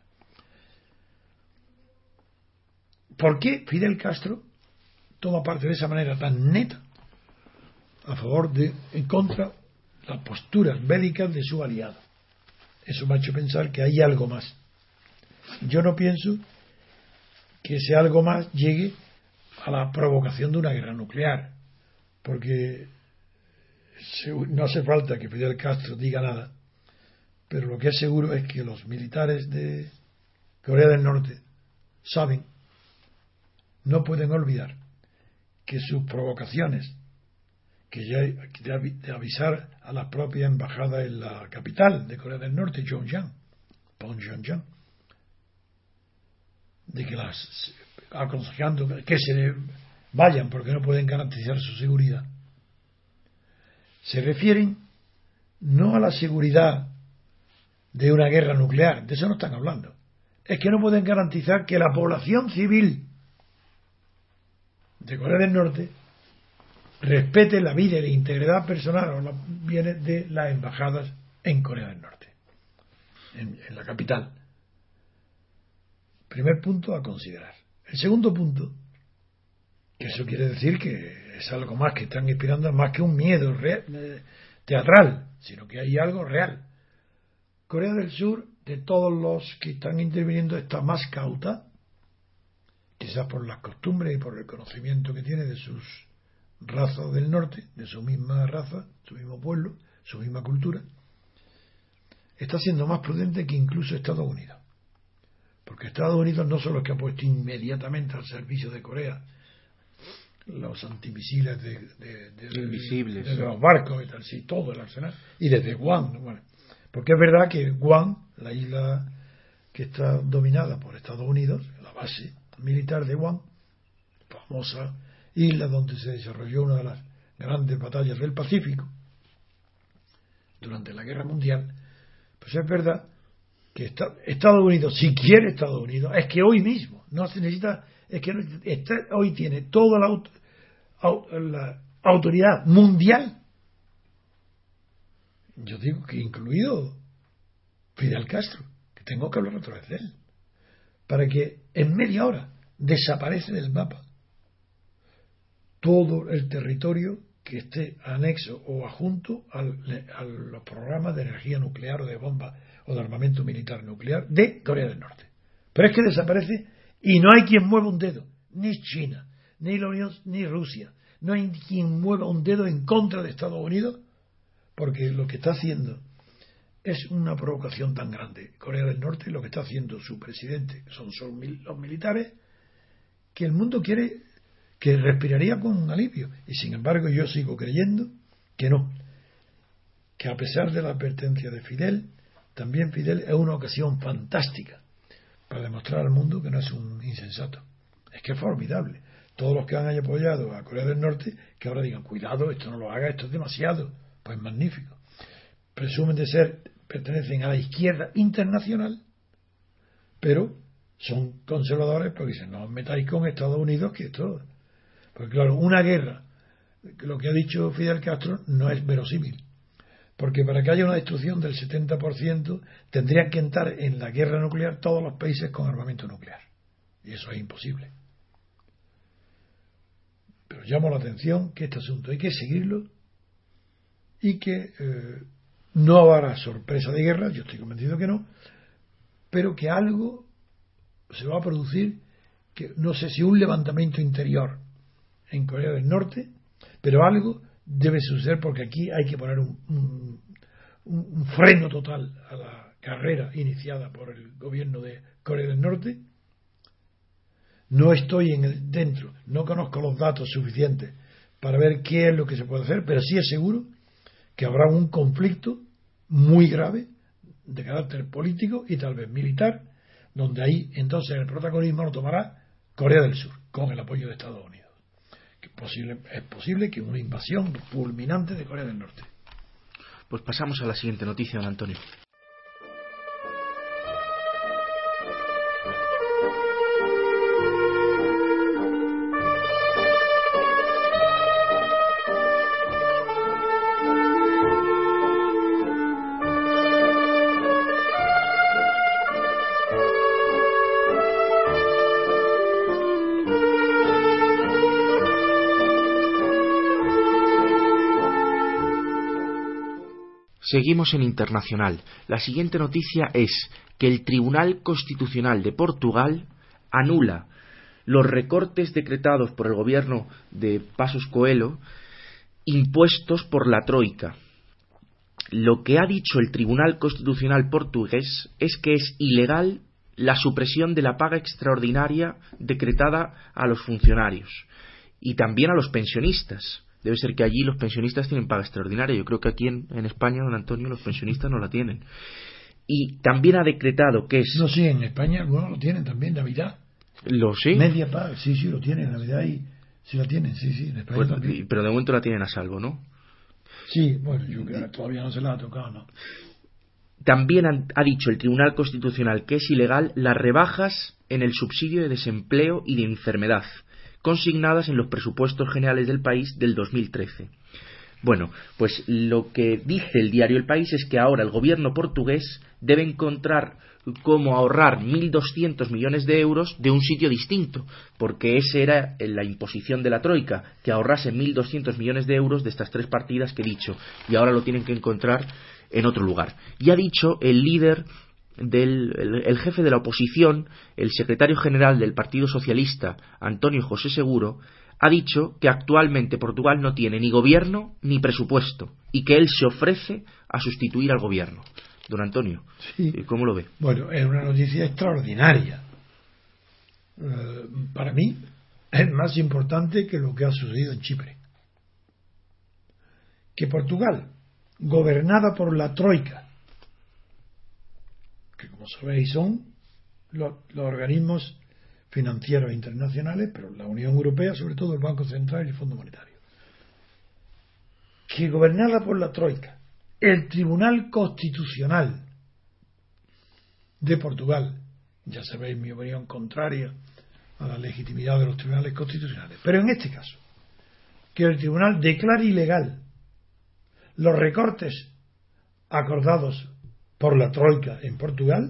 ¿Por qué Fidel Castro toma parte de esa manera tan neta a favor de, en contra las posturas bélicas de su aliado? Eso me ha hecho pensar que hay algo más. Yo no pienso que ese algo más llegue a la provocación de una guerra nuclear, porque no hace falta que Fidel Castro diga nada, pero lo que es seguro es que los militares de Corea del Norte saben, no pueden olvidar que sus provocaciones, que ya de avisar a la propia embajada en la capital de Corea del Norte, Pyongyang, Pyongyang, de que las aconsejando que se vayan porque no pueden garantizar su seguridad se refieren no a la seguridad de una guerra nuclear, de eso no están hablando. Es que no pueden garantizar que la población civil de Corea del Norte respete la vida y la integridad personal o los bienes de las embajadas en Corea del Norte, en, en la capital. Primer punto a considerar. El segundo punto, que eso quiere decir que es algo más que están inspirando, más que un miedo eh, teatral, sino que hay algo real. Corea del Sur, de todos los que están interviniendo, está más cauta, quizás por las costumbres y por el conocimiento que tiene de sus razas del norte, de su misma raza, su mismo pueblo, su misma cultura, está siendo más prudente que incluso Estados Unidos. Porque Estados Unidos no solo es que ha puesto inmediatamente al servicio de Corea los antimisiles de, de, los barcos y tal, sí, todo el arsenal, y desde Guam, bueno, porque es verdad que Guam, la isla que está dominada por Estados Unidos, la base militar de Guam, famosa isla donde se desarrolló una de las grandes batallas del Pacífico durante la Guerra Mundial, pues es verdad que Estados Unidos, si quiere Estados Unidos, es que hoy mismo no se necesita es que hoy tiene toda la, la autoridad mundial. Yo digo que incluido Fidel Castro, que tengo que hablar otra vez de él, para que en media hora desaparece del mapa todo el territorio que esté anexo o adjunto a los programas de energía nuclear o de bomba o de armamento militar nuclear de Corea del Norte. Pero es que desaparece y no hay quien mueva un dedo, ni China, ni la Unión, ni Rusia. No hay quien mueva un dedo en contra de Estados Unidos, porque lo que está haciendo es una provocación tan grande. Corea del Norte, lo que está haciendo su presidente, son, los militares, que el mundo quiere que respiraría con un alivio. Y sin embargo, yo sigo creyendo que no. Que a pesar de la advertencia de Fidel, también Fidel es una ocasión fantástica para demostrar al mundo que no es un insensato. Es que es formidable. Todos los que han apoyado a Corea del Norte, que ahora digan, cuidado, esto no lo haga, esto es demasiado. Pues magnífico. Presumen de ser, pertenecen a la izquierda internacional, pero son conservadores porque dicen, no os metáis con Estados Unidos, que esto. Porque claro, una guerra, lo que ha dicho Fidel Castro, no es verosímil. Porque para que haya una destrucción del 70% tendrían que entrar en la guerra nuclear todos los países con armamento nuclear. Y eso es imposible. Pero llamo la atención que este asunto hay que seguirlo y que eh, no habrá sorpresa de guerra, yo estoy convencido que no, pero que algo se va a producir, que no sé si un levantamiento interior en Corea del Norte, pero algo debe suceder porque aquí hay que poner un, un, freno total a la carrera iniciada por el gobierno de Corea del Norte. No estoy en el, dentro, no conozco los datos suficientes para ver qué es lo que se puede hacer, pero sí es seguro que habrá un conflicto muy grave de carácter político y tal vez militar, donde ahí entonces el protagonismo lo tomará Corea del Sur, con el apoyo de Estados Unidos. Posible, es posible que una invasión fulminante de Corea del Norte. Pues pasamos a la siguiente noticia, don Antonio. Seguimos en internacional. La siguiente noticia es que el Tribunal Constitucional de Portugal anula los recortes decretados por el gobierno de Pasos Coelho impuestos por la Troika. Lo que ha dicho el Tribunal Constitucional portugués es que es ilegal la supresión de la paga extraordinaria decretada a los funcionarios y también a los pensionistas Debe ser que allí los pensionistas tienen paga extraordinaria. Yo creo que aquí en, España, don Antonio, los pensionistas no la tienen. Y también ha decretado que es. No, sí, en España algunos lo tienen también, Navidad. ¿Lo sí? Media paga, sí, sí, lo tienen, Navidad y. Sí la tienen, sí, sí, en España pues, también. Pero de momento la tienen a salvo, ¿no? Sí, bueno, yo creo que todavía no se la ha tocado, ¿no? También ha dicho el Tribunal Constitucional que es ilegal las rebajas en el subsidio de desempleo y de enfermedad consignadas en los presupuestos generales del país del 2013. Bueno, pues lo que dice el diario El País es que ahora el gobierno portugués debe encontrar cómo ahorrar 1.200 millones de euros de un sitio distinto, porque esa era la imposición de la Troika, que ahorrase 1.200 millones de euros de estas tres partidas que he dicho, y ahora lo tienen que encontrar en otro lugar. Y ha dicho el líder del el, jefe de la oposición, el secretario general del Partido Socialista, Antonio José Seguro, ha dicho que actualmente Portugal no tiene ni gobierno ni presupuesto y que él se ofrece a sustituir al gobierno. Don Antonio, ¿cómo lo ve? Bueno, es una noticia extraordinaria. Eh, para mí es más importante que lo que ha sucedido en Chipre. Que Portugal, gobernada por la Troika, que como sabéis son los, organismos financieros internacionales, pero la Unión Europea, sobre todo el Banco Central y el Fondo Monetario, que gobernada por la Troika, el Tribunal Constitucional de Portugal, ya sabéis mi opinión contraria a la legitimidad de los tribunales constitucionales, pero en este caso, que el tribunal declare ilegal los recortes acordados por la Troika en Portugal,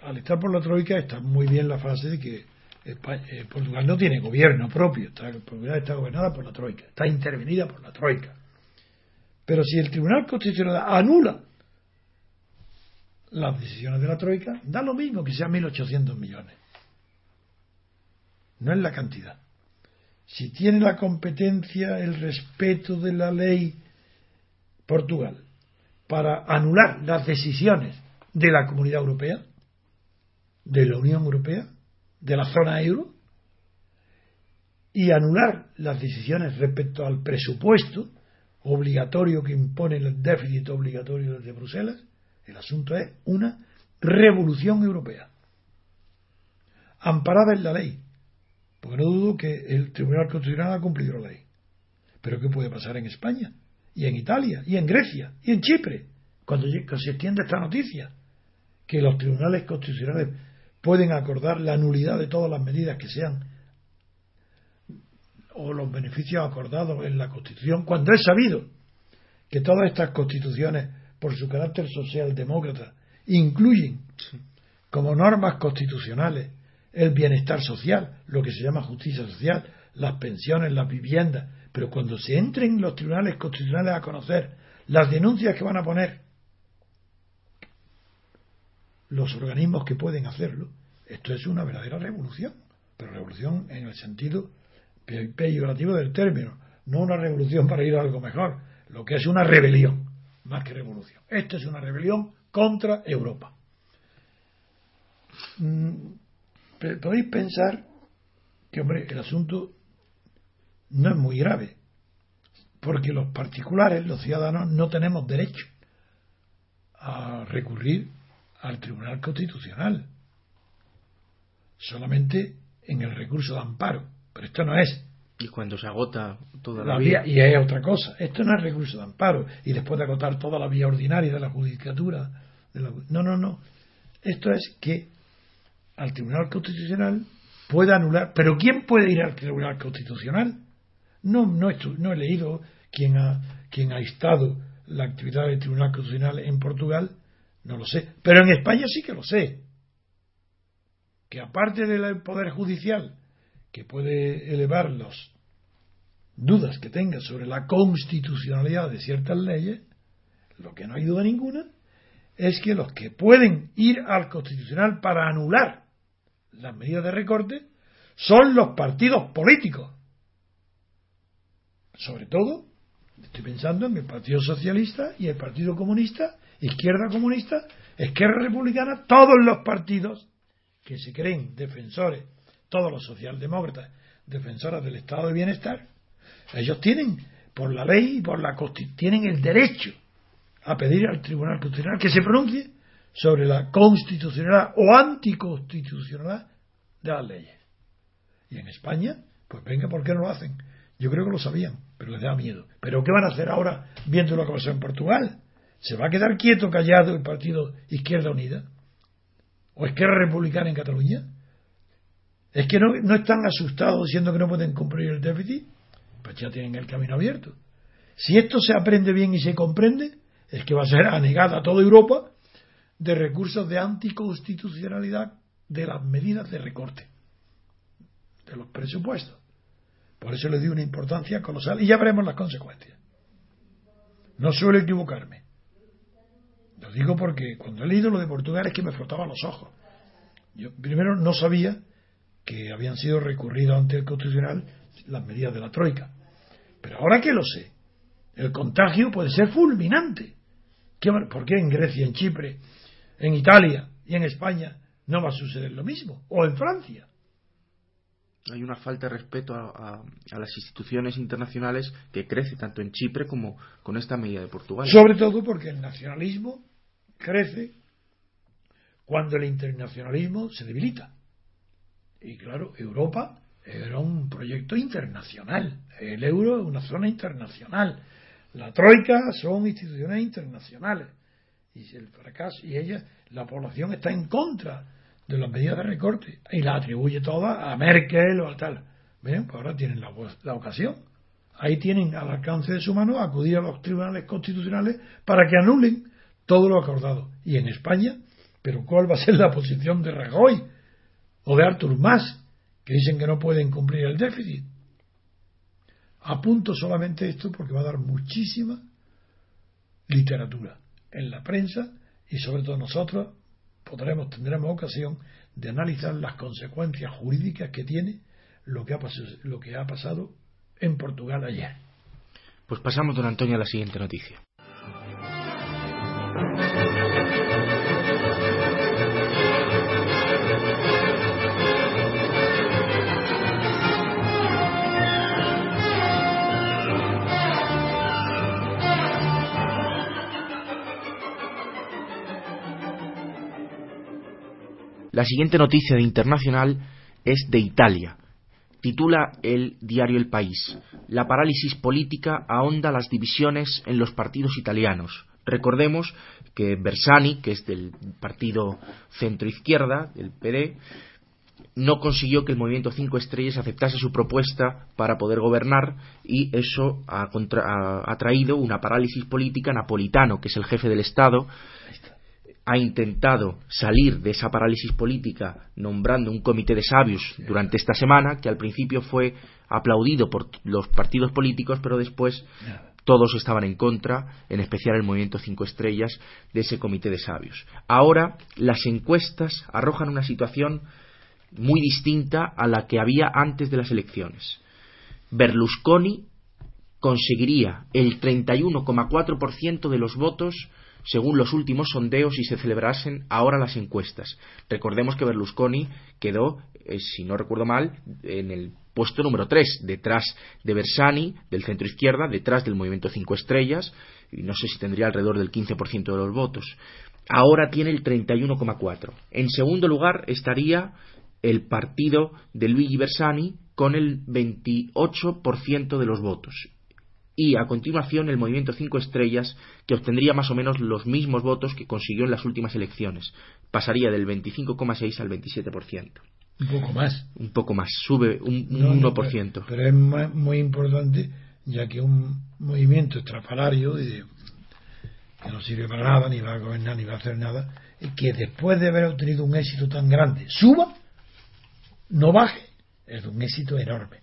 al estar por la Troika está muy bien la frase de que eh, Portugal no tiene gobierno propio, está, Portugal está gobernada por la Troika, está intervenida por la Troika. Pero si el Tribunal Constitucional anula las decisiones de la Troika, da lo mismo que sean 1.800 millones. No es la cantidad. Si tiene la competencia, el respeto de la ley Portugal, para anular las decisiones de la Comunidad Europea, de la Unión Europea, de la zona euro, y anular las decisiones respecto al presupuesto obligatorio que impone el déficit obligatorio de Bruselas, el asunto es una revolución europea, amparada en la ley, porque no dudo que el Tribunal Constitucional ha cumplido la ley. Pero ¿qué puede pasar en España? Y en Italia, y en Grecia, y en Chipre, cuando se extiende esta noticia, que los tribunales constitucionales pueden acordar la nulidad de todas las medidas que sean o los beneficios acordados en la Constitución, cuando es sabido que todas estas constituciones, por su carácter socialdemócrata, incluyen como normas constitucionales el bienestar social, lo que se llama justicia social, las pensiones, las viviendas, pero cuando se entren los tribunales constitucionales a conocer las denuncias que van a poner los organismos que pueden hacerlo, esto es una verdadera revolución, pero revolución en el sentido peyorativo del término, no una revolución para ir a algo mejor, lo que es una rebelión, más que revolución. Esto es una rebelión contra Europa. Mm, podéis pensar que, hombre, el asunto no es muy grave, porque los particulares, los ciudadanos, no tenemos derecho a recurrir al Tribunal Constitucional, solamente en el recurso de amparo, pero esto no es. Y cuando se agota toda la, vía, Y es otra cosa, esto no es recurso de amparo, y después de agotar toda la vía ordinaria de la judicatura, no, no, no, esto es que al Tribunal Constitucional puede anular, pero ¿quién puede ir al Tribunal Constitucional? No, no, no he leído quién ha, quién ha estado la actividad del Tribunal Constitucional en Portugal, no lo sé, pero en España sí que lo sé. Que aparte del Poder Judicial, que puede elevar las dudas que tenga sobre la constitucionalidad de ciertas leyes, lo que no hay duda ninguna es que los que pueden ir al Constitucional para anular las medidas de recorte son los partidos políticos. Sobre todo, estoy pensando en el Partido Socialista y el Partido Comunista, Izquierda Comunista, Izquierda Republicana, todos los partidos que se creen defensores, todos los socialdemócratas, defensores del estado de bienestar, ellos tienen, por la ley y por la Constitución, tienen el derecho a pedir al Tribunal Constitucional que se pronuncie sobre la constitucionalidad o anticonstitucionalidad de las leyes. Y en España, pues venga, ¿por qué no lo hacen? Yo creo que lo sabían, pero les da miedo. ¿Pero qué van a hacer ahora viendo lo que pasó en Portugal? ¿Se va a quedar quieto, callado el partido Izquierda Unida? ¿O Izquierda Republicana en Cataluña? ¿Es que no, no están asustados diciendo que no pueden cumplir el déficit? Pues ya tienen el camino abierto. Si esto se aprende bien y se comprende, es que va a ser anegada toda Europa de recursos de anticonstitucionalidad de las medidas de recorte de los presupuestos. Por eso le di una importancia colosal y ya veremos las consecuencias. No suelo equivocarme. Lo digo porque cuando he leído lo de Portugal es que me frotaban los ojos. Yo primero no sabía que habían sido recurridos ante el Constitucional las medidas de la Troika. Pero ahora que lo sé, el contagio puede ser fulminante. ¿Por qué en Grecia, en Chipre, en Italia y en España no va a suceder lo mismo? ¿O en Francia? Hay una falta de respeto a, las instituciones internacionales que crece tanto en Chipre como con esta medida de Portugal. Sobre todo porque el nacionalismo crece cuando el internacionalismo se debilita. Y claro, Europa era un proyecto internacional. El euro es una zona internacional. La troika son instituciones internacionales. Y el fracaso, y ella, la población está en contra de las medidas de recorte y la atribuye toda a Merkel o a tal. Ven, pues ahora tienen la, la ocasión. Ahí tienen al alcance de su mano acudir a los tribunales constitucionales para que anulen todo lo acordado. Y en España, pero ¿cuál va a ser la posición de Rajoy o de Artur Mas, que dicen que no pueden cumplir el déficit? Apunto solamente esto porque va a dar muchísima literatura en la prensa y sobre todo nosotros podremos, tendremos ocasión de analizar las consecuencias jurídicas que tiene lo que ha lo que ha pasado en Portugal ayer. Pues pasamos, don Antonio, a la siguiente noticia. La siguiente noticia de internacional es de Italia. Titula el diario El País. La parálisis política ahonda las divisiones en los partidos italianos. Recordemos que Bersani, que es del partido centroizquierda, del PD, no consiguió que el movimiento Cinco Estrellas aceptase su propuesta para poder gobernar y eso ha, ha traído una parálisis política. Napolitano, que es el jefe del Estado, ha intentado salir de esa parálisis política nombrando un comité de sabios durante esta semana, que al principio fue aplaudido por los partidos políticos, pero después todos estaban en contra, en especial el movimiento Cinco Estrellas, de ese comité de sabios. Ahora las encuestas arrojan una situación muy distinta a la que había antes de las elecciones. Berlusconi conseguiría el 31,4% de los votos según los últimos sondeos y se celebrasen ahora las encuestas. Recordemos que Berlusconi quedó, eh, si no recuerdo mal, en el puesto número 3, detrás de Bersani, del centro izquierda, detrás del movimiento Cinco Estrellas, y no sé si tendría alrededor del 15% de los votos. Ahora tiene el 31,4. En segundo lugar estaría el partido de Luigi Bersani con el 28% de los votos. Y a continuación el movimiento Cinco Estrellas, que obtendría más o menos los mismos votos que consiguió en las últimas elecciones. Pasaría del 25,6 al 27%. Un poco más. Un poco más, sube un, 1%. pero, es muy importante, ya que un movimiento estrafalario que no sirve para nada, ni va a gobernar, ni va a hacer nada, y que después de haber obtenido un éxito tan grande, suba, no baje, es un éxito enorme.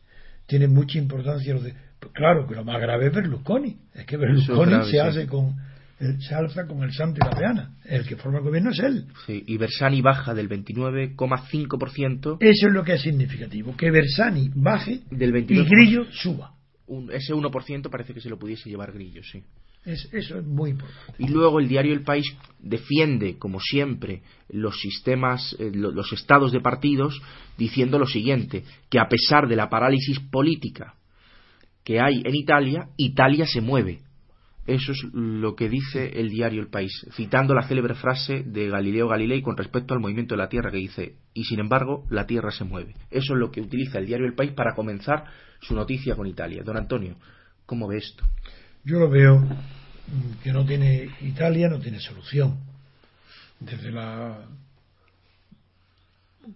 Tiene mucha importancia lo de. Claro que lo más grave es Berlusconi. Es que Berlusconi se hace con se alza con el santo y la peana. El que forma el gobierno es él. Sí, y Bersani baja del 29,5%. Eso es lo que es significativo, que Bersani baje del y Grillo suba. ese 1% parece que se lo pudiese llevar Grillo, sí. eso es muy importante. Y luego el diario El País defiende, como siempre, los sistemas, eh, los estados de partidos, diciendo lo siguiente, que a pesar de la parálisis política que hay en Italia, Italia se mueve eso es lo que dice el diario El País, citando la célebre frase de Galileo Galilei con respecto al movimiento de la Tierra que dice, y sin embargo la Tierra se mueve. Eso es lo que utiliza el diario El País para comenzar su noticia con Italia. Don Antonio, ¿cómo ve esto? Yo lo veo que no tiene Italia, no tiene solución. Desde la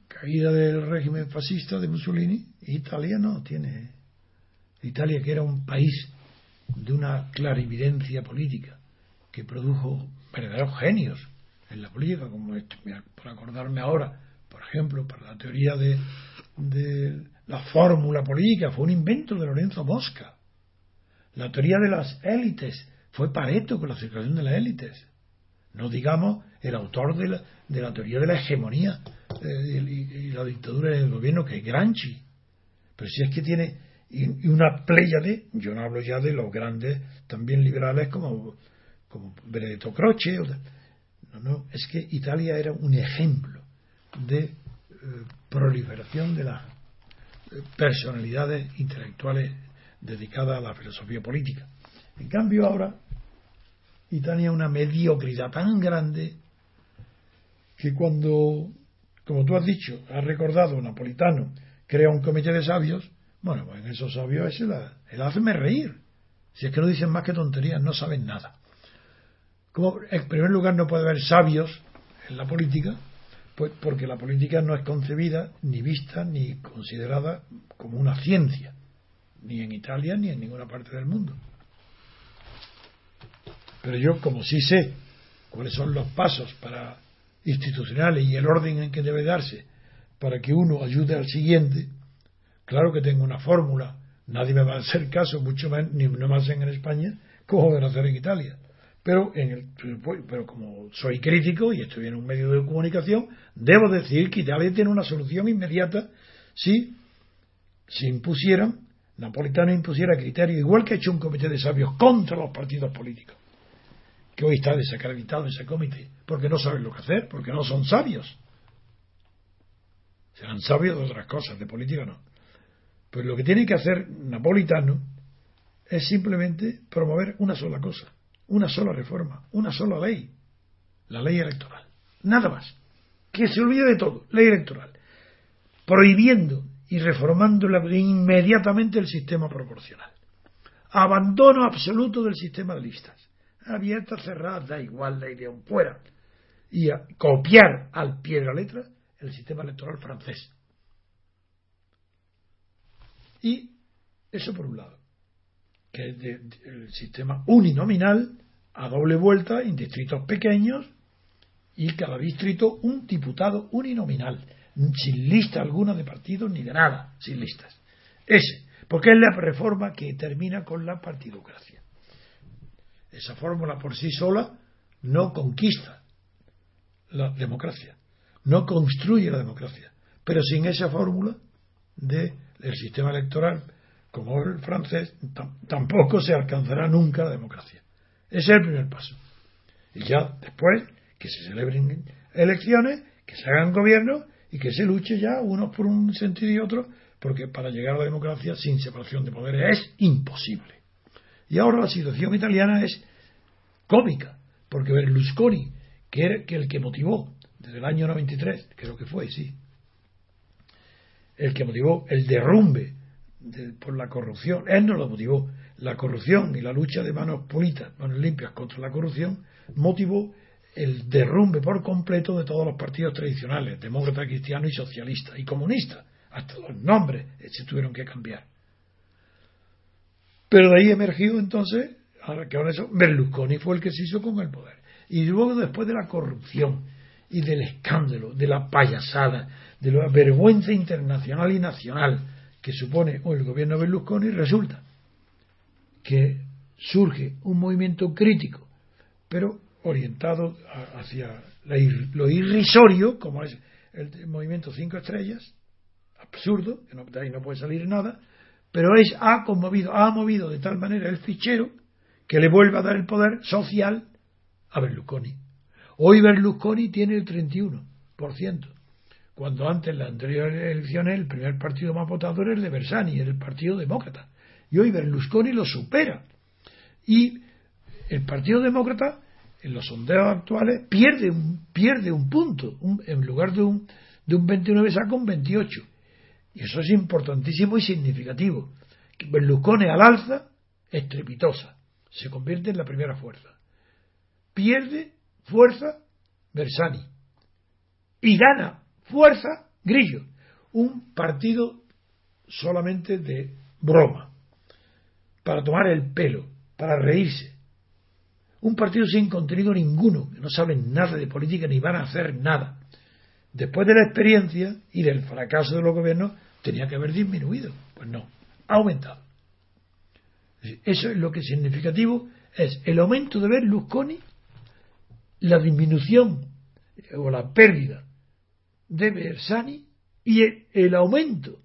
caída del régimen fascista de Mussolini, Italia no tiene. Italia que era un país de una clarividencia política que produjo verdaderos genios en la política, como esto, por acordarme ahora, por ejemplo, para la teoría de, la fórmula política, fue un invento de Lorenzo Mosca. La teoría de las élites fue Pareto con la circulación de las élites. No digamos el autor de la, de la teoría de la hegemonía eh, y, la dictadura del gobierno, que es Granchi. Pero si es que tiene y, una de yo no hablo ya de los grandes también liberales como, como Benedetto Croce, no, no, es que Italia era un ejemplo de eh, proliferación de las eh, personalidades intelectuales dedicadas a la filosofía política. En cambio ahora Italia una mediocridad tan grande que cuando, como tú has dicho, has recordado, Napolitano crea un comité de sabios, bueno, pues en esos sabios ese la, el reír. Si es que no dicen más que tonterías, no saben nada. Como, en primer lugar, no puede haber sabios en la política, pues porque la política no es concebida, ni vista, ni considerada como una ciencia, ni en Italia, ni en ninguna parte del mundo. Pero yo, como sí sé cuáles son los pasos para institucionales y el orden en que debe darse para que uno ayude al siguiente, Claro que tengo una fórmula, nadie me va a hacer caso, mucho más, ni no más en España, como a hacer en Italia. Pero, en el, pero como soy crítico y estoy en un medio de comunicación, debo decir que Italia tiene una solución inmediata si se impusieran, Napolitano impusiera criterios, igual que ha hecho un comité de sabios contra los partidos políticos, que hoy está desacreditado ese comité, porque no saben lo que hacer, porque no son sabios. Serán sabios de otras cosas, de política no. Pues lo que tiene que hacer Napolitano es simplemente promover una sola cosa, una sola reforma, una sola ley, la ley electoral. Nada más. Que se olvide de todo, ley electoral. Prohibiendo y reformando inmediatamente el sistema proporcional. Abandono absoluto del sistema de listas. Abierta, cerrada, da igual la idea, fuera. Y copiar al pie de la letra el sistema electoral francés y eso por un lado, que es el sistema uninominal a doble vuelta en distritos pequeños y cada distrito un diputado uninominal, sin lista alguna de partidos ni de nada, sin listas. Ese, porque es la reforma que termina con la partidocracia. Esa fórmula por sí sola no conquista la democracia, no construye la democracia. Pero sin esa fórmula del sistema electoral, como el francés, tampoco se alcanzará nunca la democracia. Ese es el primer paso. Y ya después que se celebren elecciones, que se hagan gobiernos y que se luche ya unos por un sentido y otro, porque para llegar a la democracia sin separación de poderes es imposible. Y ahora la situación italiana es cómica, porque Berlusconi, que era el que motivó desde el año 93, creo que fue, sí, el que motivó el derrumbe por la corrupción, él no lo motivó, la corrupción y la lucha de manos pulitas, manos limpias contra la corrupción, motivó el derrumbe por completo de todos los partidos tradicionales, demócrata, cristiano y socialista, y comunista. Hasta los nombres se tuvieron que cambiar. Pero de ahí emergió entonces, ahora que ahora eso, Berlusconi fue el que se hizo con el poder. Y luego después de la corrupción y del escándalo, de la payasada, de la vergüenza internacional y nacional que supone el gobierno Berlusconi, resulta que surge un movimiento crítico, pero orientado hacia lo irrisorio, como es el movimiento cinco estrellas, absurdo, que no, de ahí no puede salir nada, pero es, ha conmovido, ha movido de tal manera el fichero que le vuelve a dar el poder social a Berlusconi. Hoy Berlusconi tiene el 31%, cuando antes en las anteriores elecciones el primer partido más votado era el de Bersani, era el Partido Demócrata. Y hoy Berlusconi lo supera. Y el Partido Demócrata en los sondeos actuales pierde un, pierde un punto, en lugar de un, de un 29 saca un 28. Y eso es importantísimo y significativo. Berlusconi al alza, estrepitosa, se convierte en la primera fuerza. Pierde fuerza Bersani y gana fuerza Grillo, un partido solamente de broma, para tomar el pelo, para reírse, un partido sin contenido ninguno, que no saben nada de política ni van a hacer nada. Después de la experiencia y del fracaso de los gobiernos, tenía que haber disminuido. Pues no, ha aumentado. Eso es lo que es significativo, es el aumento de Berlusconi, la disminución o la pérdida de Bersani y el, aumento,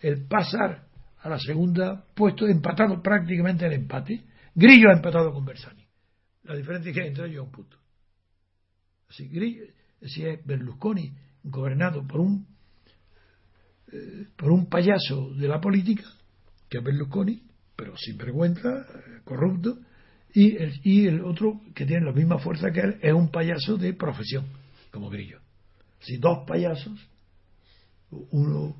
el pasar a la segunda puesto empatado prácticamente el empate. Grillo ha empatado con Bersani. La diferencia que hay entre ellos es un punto. Si, si es Berlusconi gobernado por un eh, por un payaso de la política, que es Berlusconi, pero sin vergüenza, corrupto, y el, y el otro que tiene la misma fuerza que él es un payaso de profesión, como Grillo. Si dos payasos, uno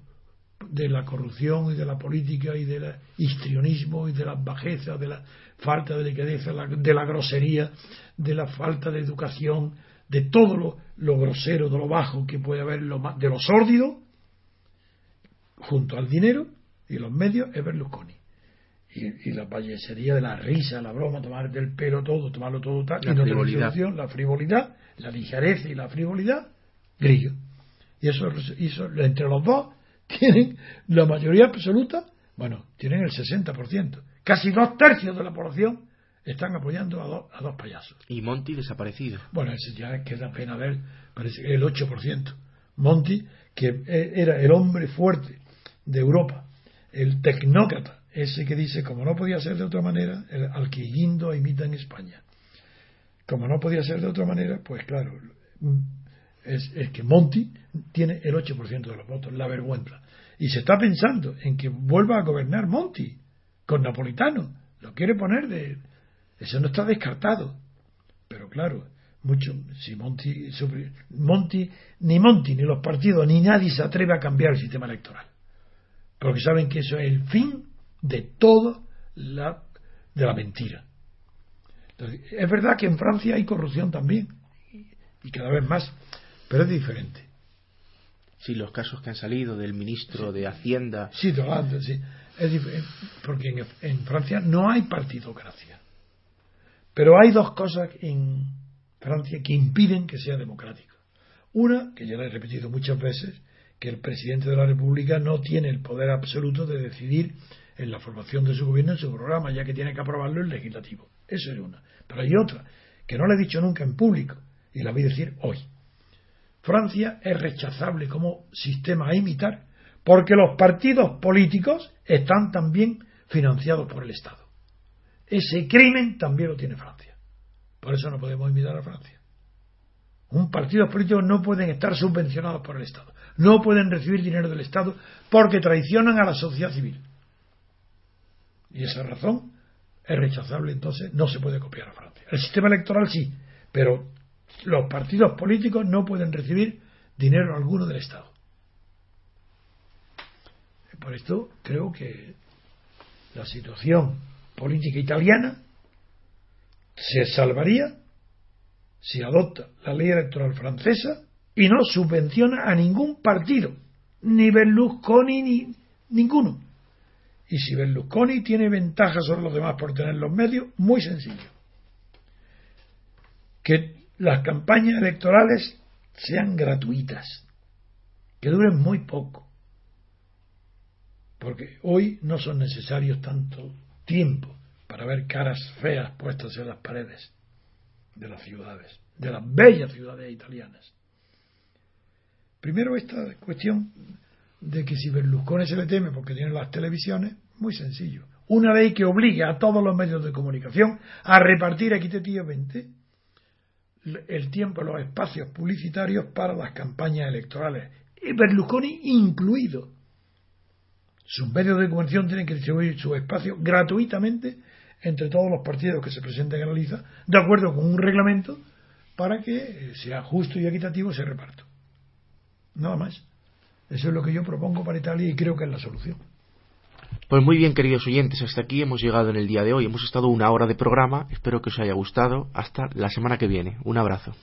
de la corrupción y de la política y del histrionismo y de las bajezas, de la falta de delicadeza, de la grosería, de la falta de educación, de todo lo, lo grosero, de lo bajo que puede haber, de lo sórdido, junto al dinero y los medios, es Berlusconi. Y, y la payasería de la risa, la broma, tomar del pelo todo, tomarlo todo tal, la frivolidad. la frivolidad, la ligereza y la frivolidad, grillo. Y eso, eso entre los dos tienen la mayoría absoluta, bueno, tienen el 60%. Casi dos tercios de la población están apoyando a, a dos payasos. Y Monti desaparecido. Bueno, ese ya queda pena ver, parece que el 8%. Monti, que e, era el hombre fuerte de Europa, el tecnócrata, ese que dice, como no podía ser de otra manera, el, al que Guindo imita en España. Como no podía ser de otra manera, pues claro, es, es que Monti tiene el 8% de los votos, la vergüenza. Y se está pensando en que vuelva a gobernar Monti con Napolitano. Lo quiere poner de. Eso no está descartado. Pero claro, mucho, si Monti, Monti, ni Monti, ni los partidos, ni nadie se atreve a cambiar el sistema electoral. Porque saben que eso es el fin de toda la, de la mentira. es verdad que en Francia hay corrupción también, y cada vez más, pero es diferente. Sí, los casos que han salido del ministro de Hacienda. Sí, sí. Es porque en, en, Francia no hay partidocracia. Pero hay dos cosas en Francia que impiden que sea democrático. Una, que ya la he repetido muchas veces, que el presidente de la República no tiene el poder absoluto de decidir en la formación de su gobierno, en su programa, ya que tiene que aprobarlo el legislativo. Eso es una. Pero hay otra, que no la he dicho nunca en público, y la voy a decir hoy. Francia es rechazable como sistema a imitar porque los partidos políticos están también financiados por el Estado. Ese crimen también lo tiene Francia. Por eso no podemos imitar a Francia. Un partido político no pueden estar subvencionados por el Estado. No pueden recibir dinero del Estado porque traicionan a la sociedad civil. Y esa razón es rechazable, entonces no se puede copiar a Francia. El sistema electoral sí, pero los partidos políticos no pueden recibir dinero alguno del Estado. Por esto creo que la situación política italiana se salvaría si adopta la ley electoral francesa y no subvenciona a ningún partido, ni Berlusconi ni ninguno. Y si Berlusconi tiene ventaja sobre los demás por tener los medios, muy sencillo. Que las campañas electorales sean gratuitas, que duren muy poco, porque hoy no son necesarios tanto tiempo para ver caras feas puestas en las paredes de las ciudades, de las bellas ciudades italianas. Primero esta cuestión de que si Berlusconi se le teme porque tiene las televisiones, muy sencillo. Una ley que obligue a todos los medios de comunicación a repartir equitativamente el tiempo, los espacios publicitarios para las campañas electorales, Berlusconi incluido. Sus medios de comunicación tienen que distribuir su espacio gratuitamente entre todos los partidos que se presenten en la lista, de acuerdo con un reglamento, para que sea justo y equitativo ese reparto. Nada más. Eso es lo que yo propongo para Italia y creo que es la solución. Pues muy bien, queridos oyentes, hasta aquí hemos llegado en el día de hoy. Hemos estado una hora de programa. Espero que os haya gustado. Hasta la semana que viene. Un abrazo.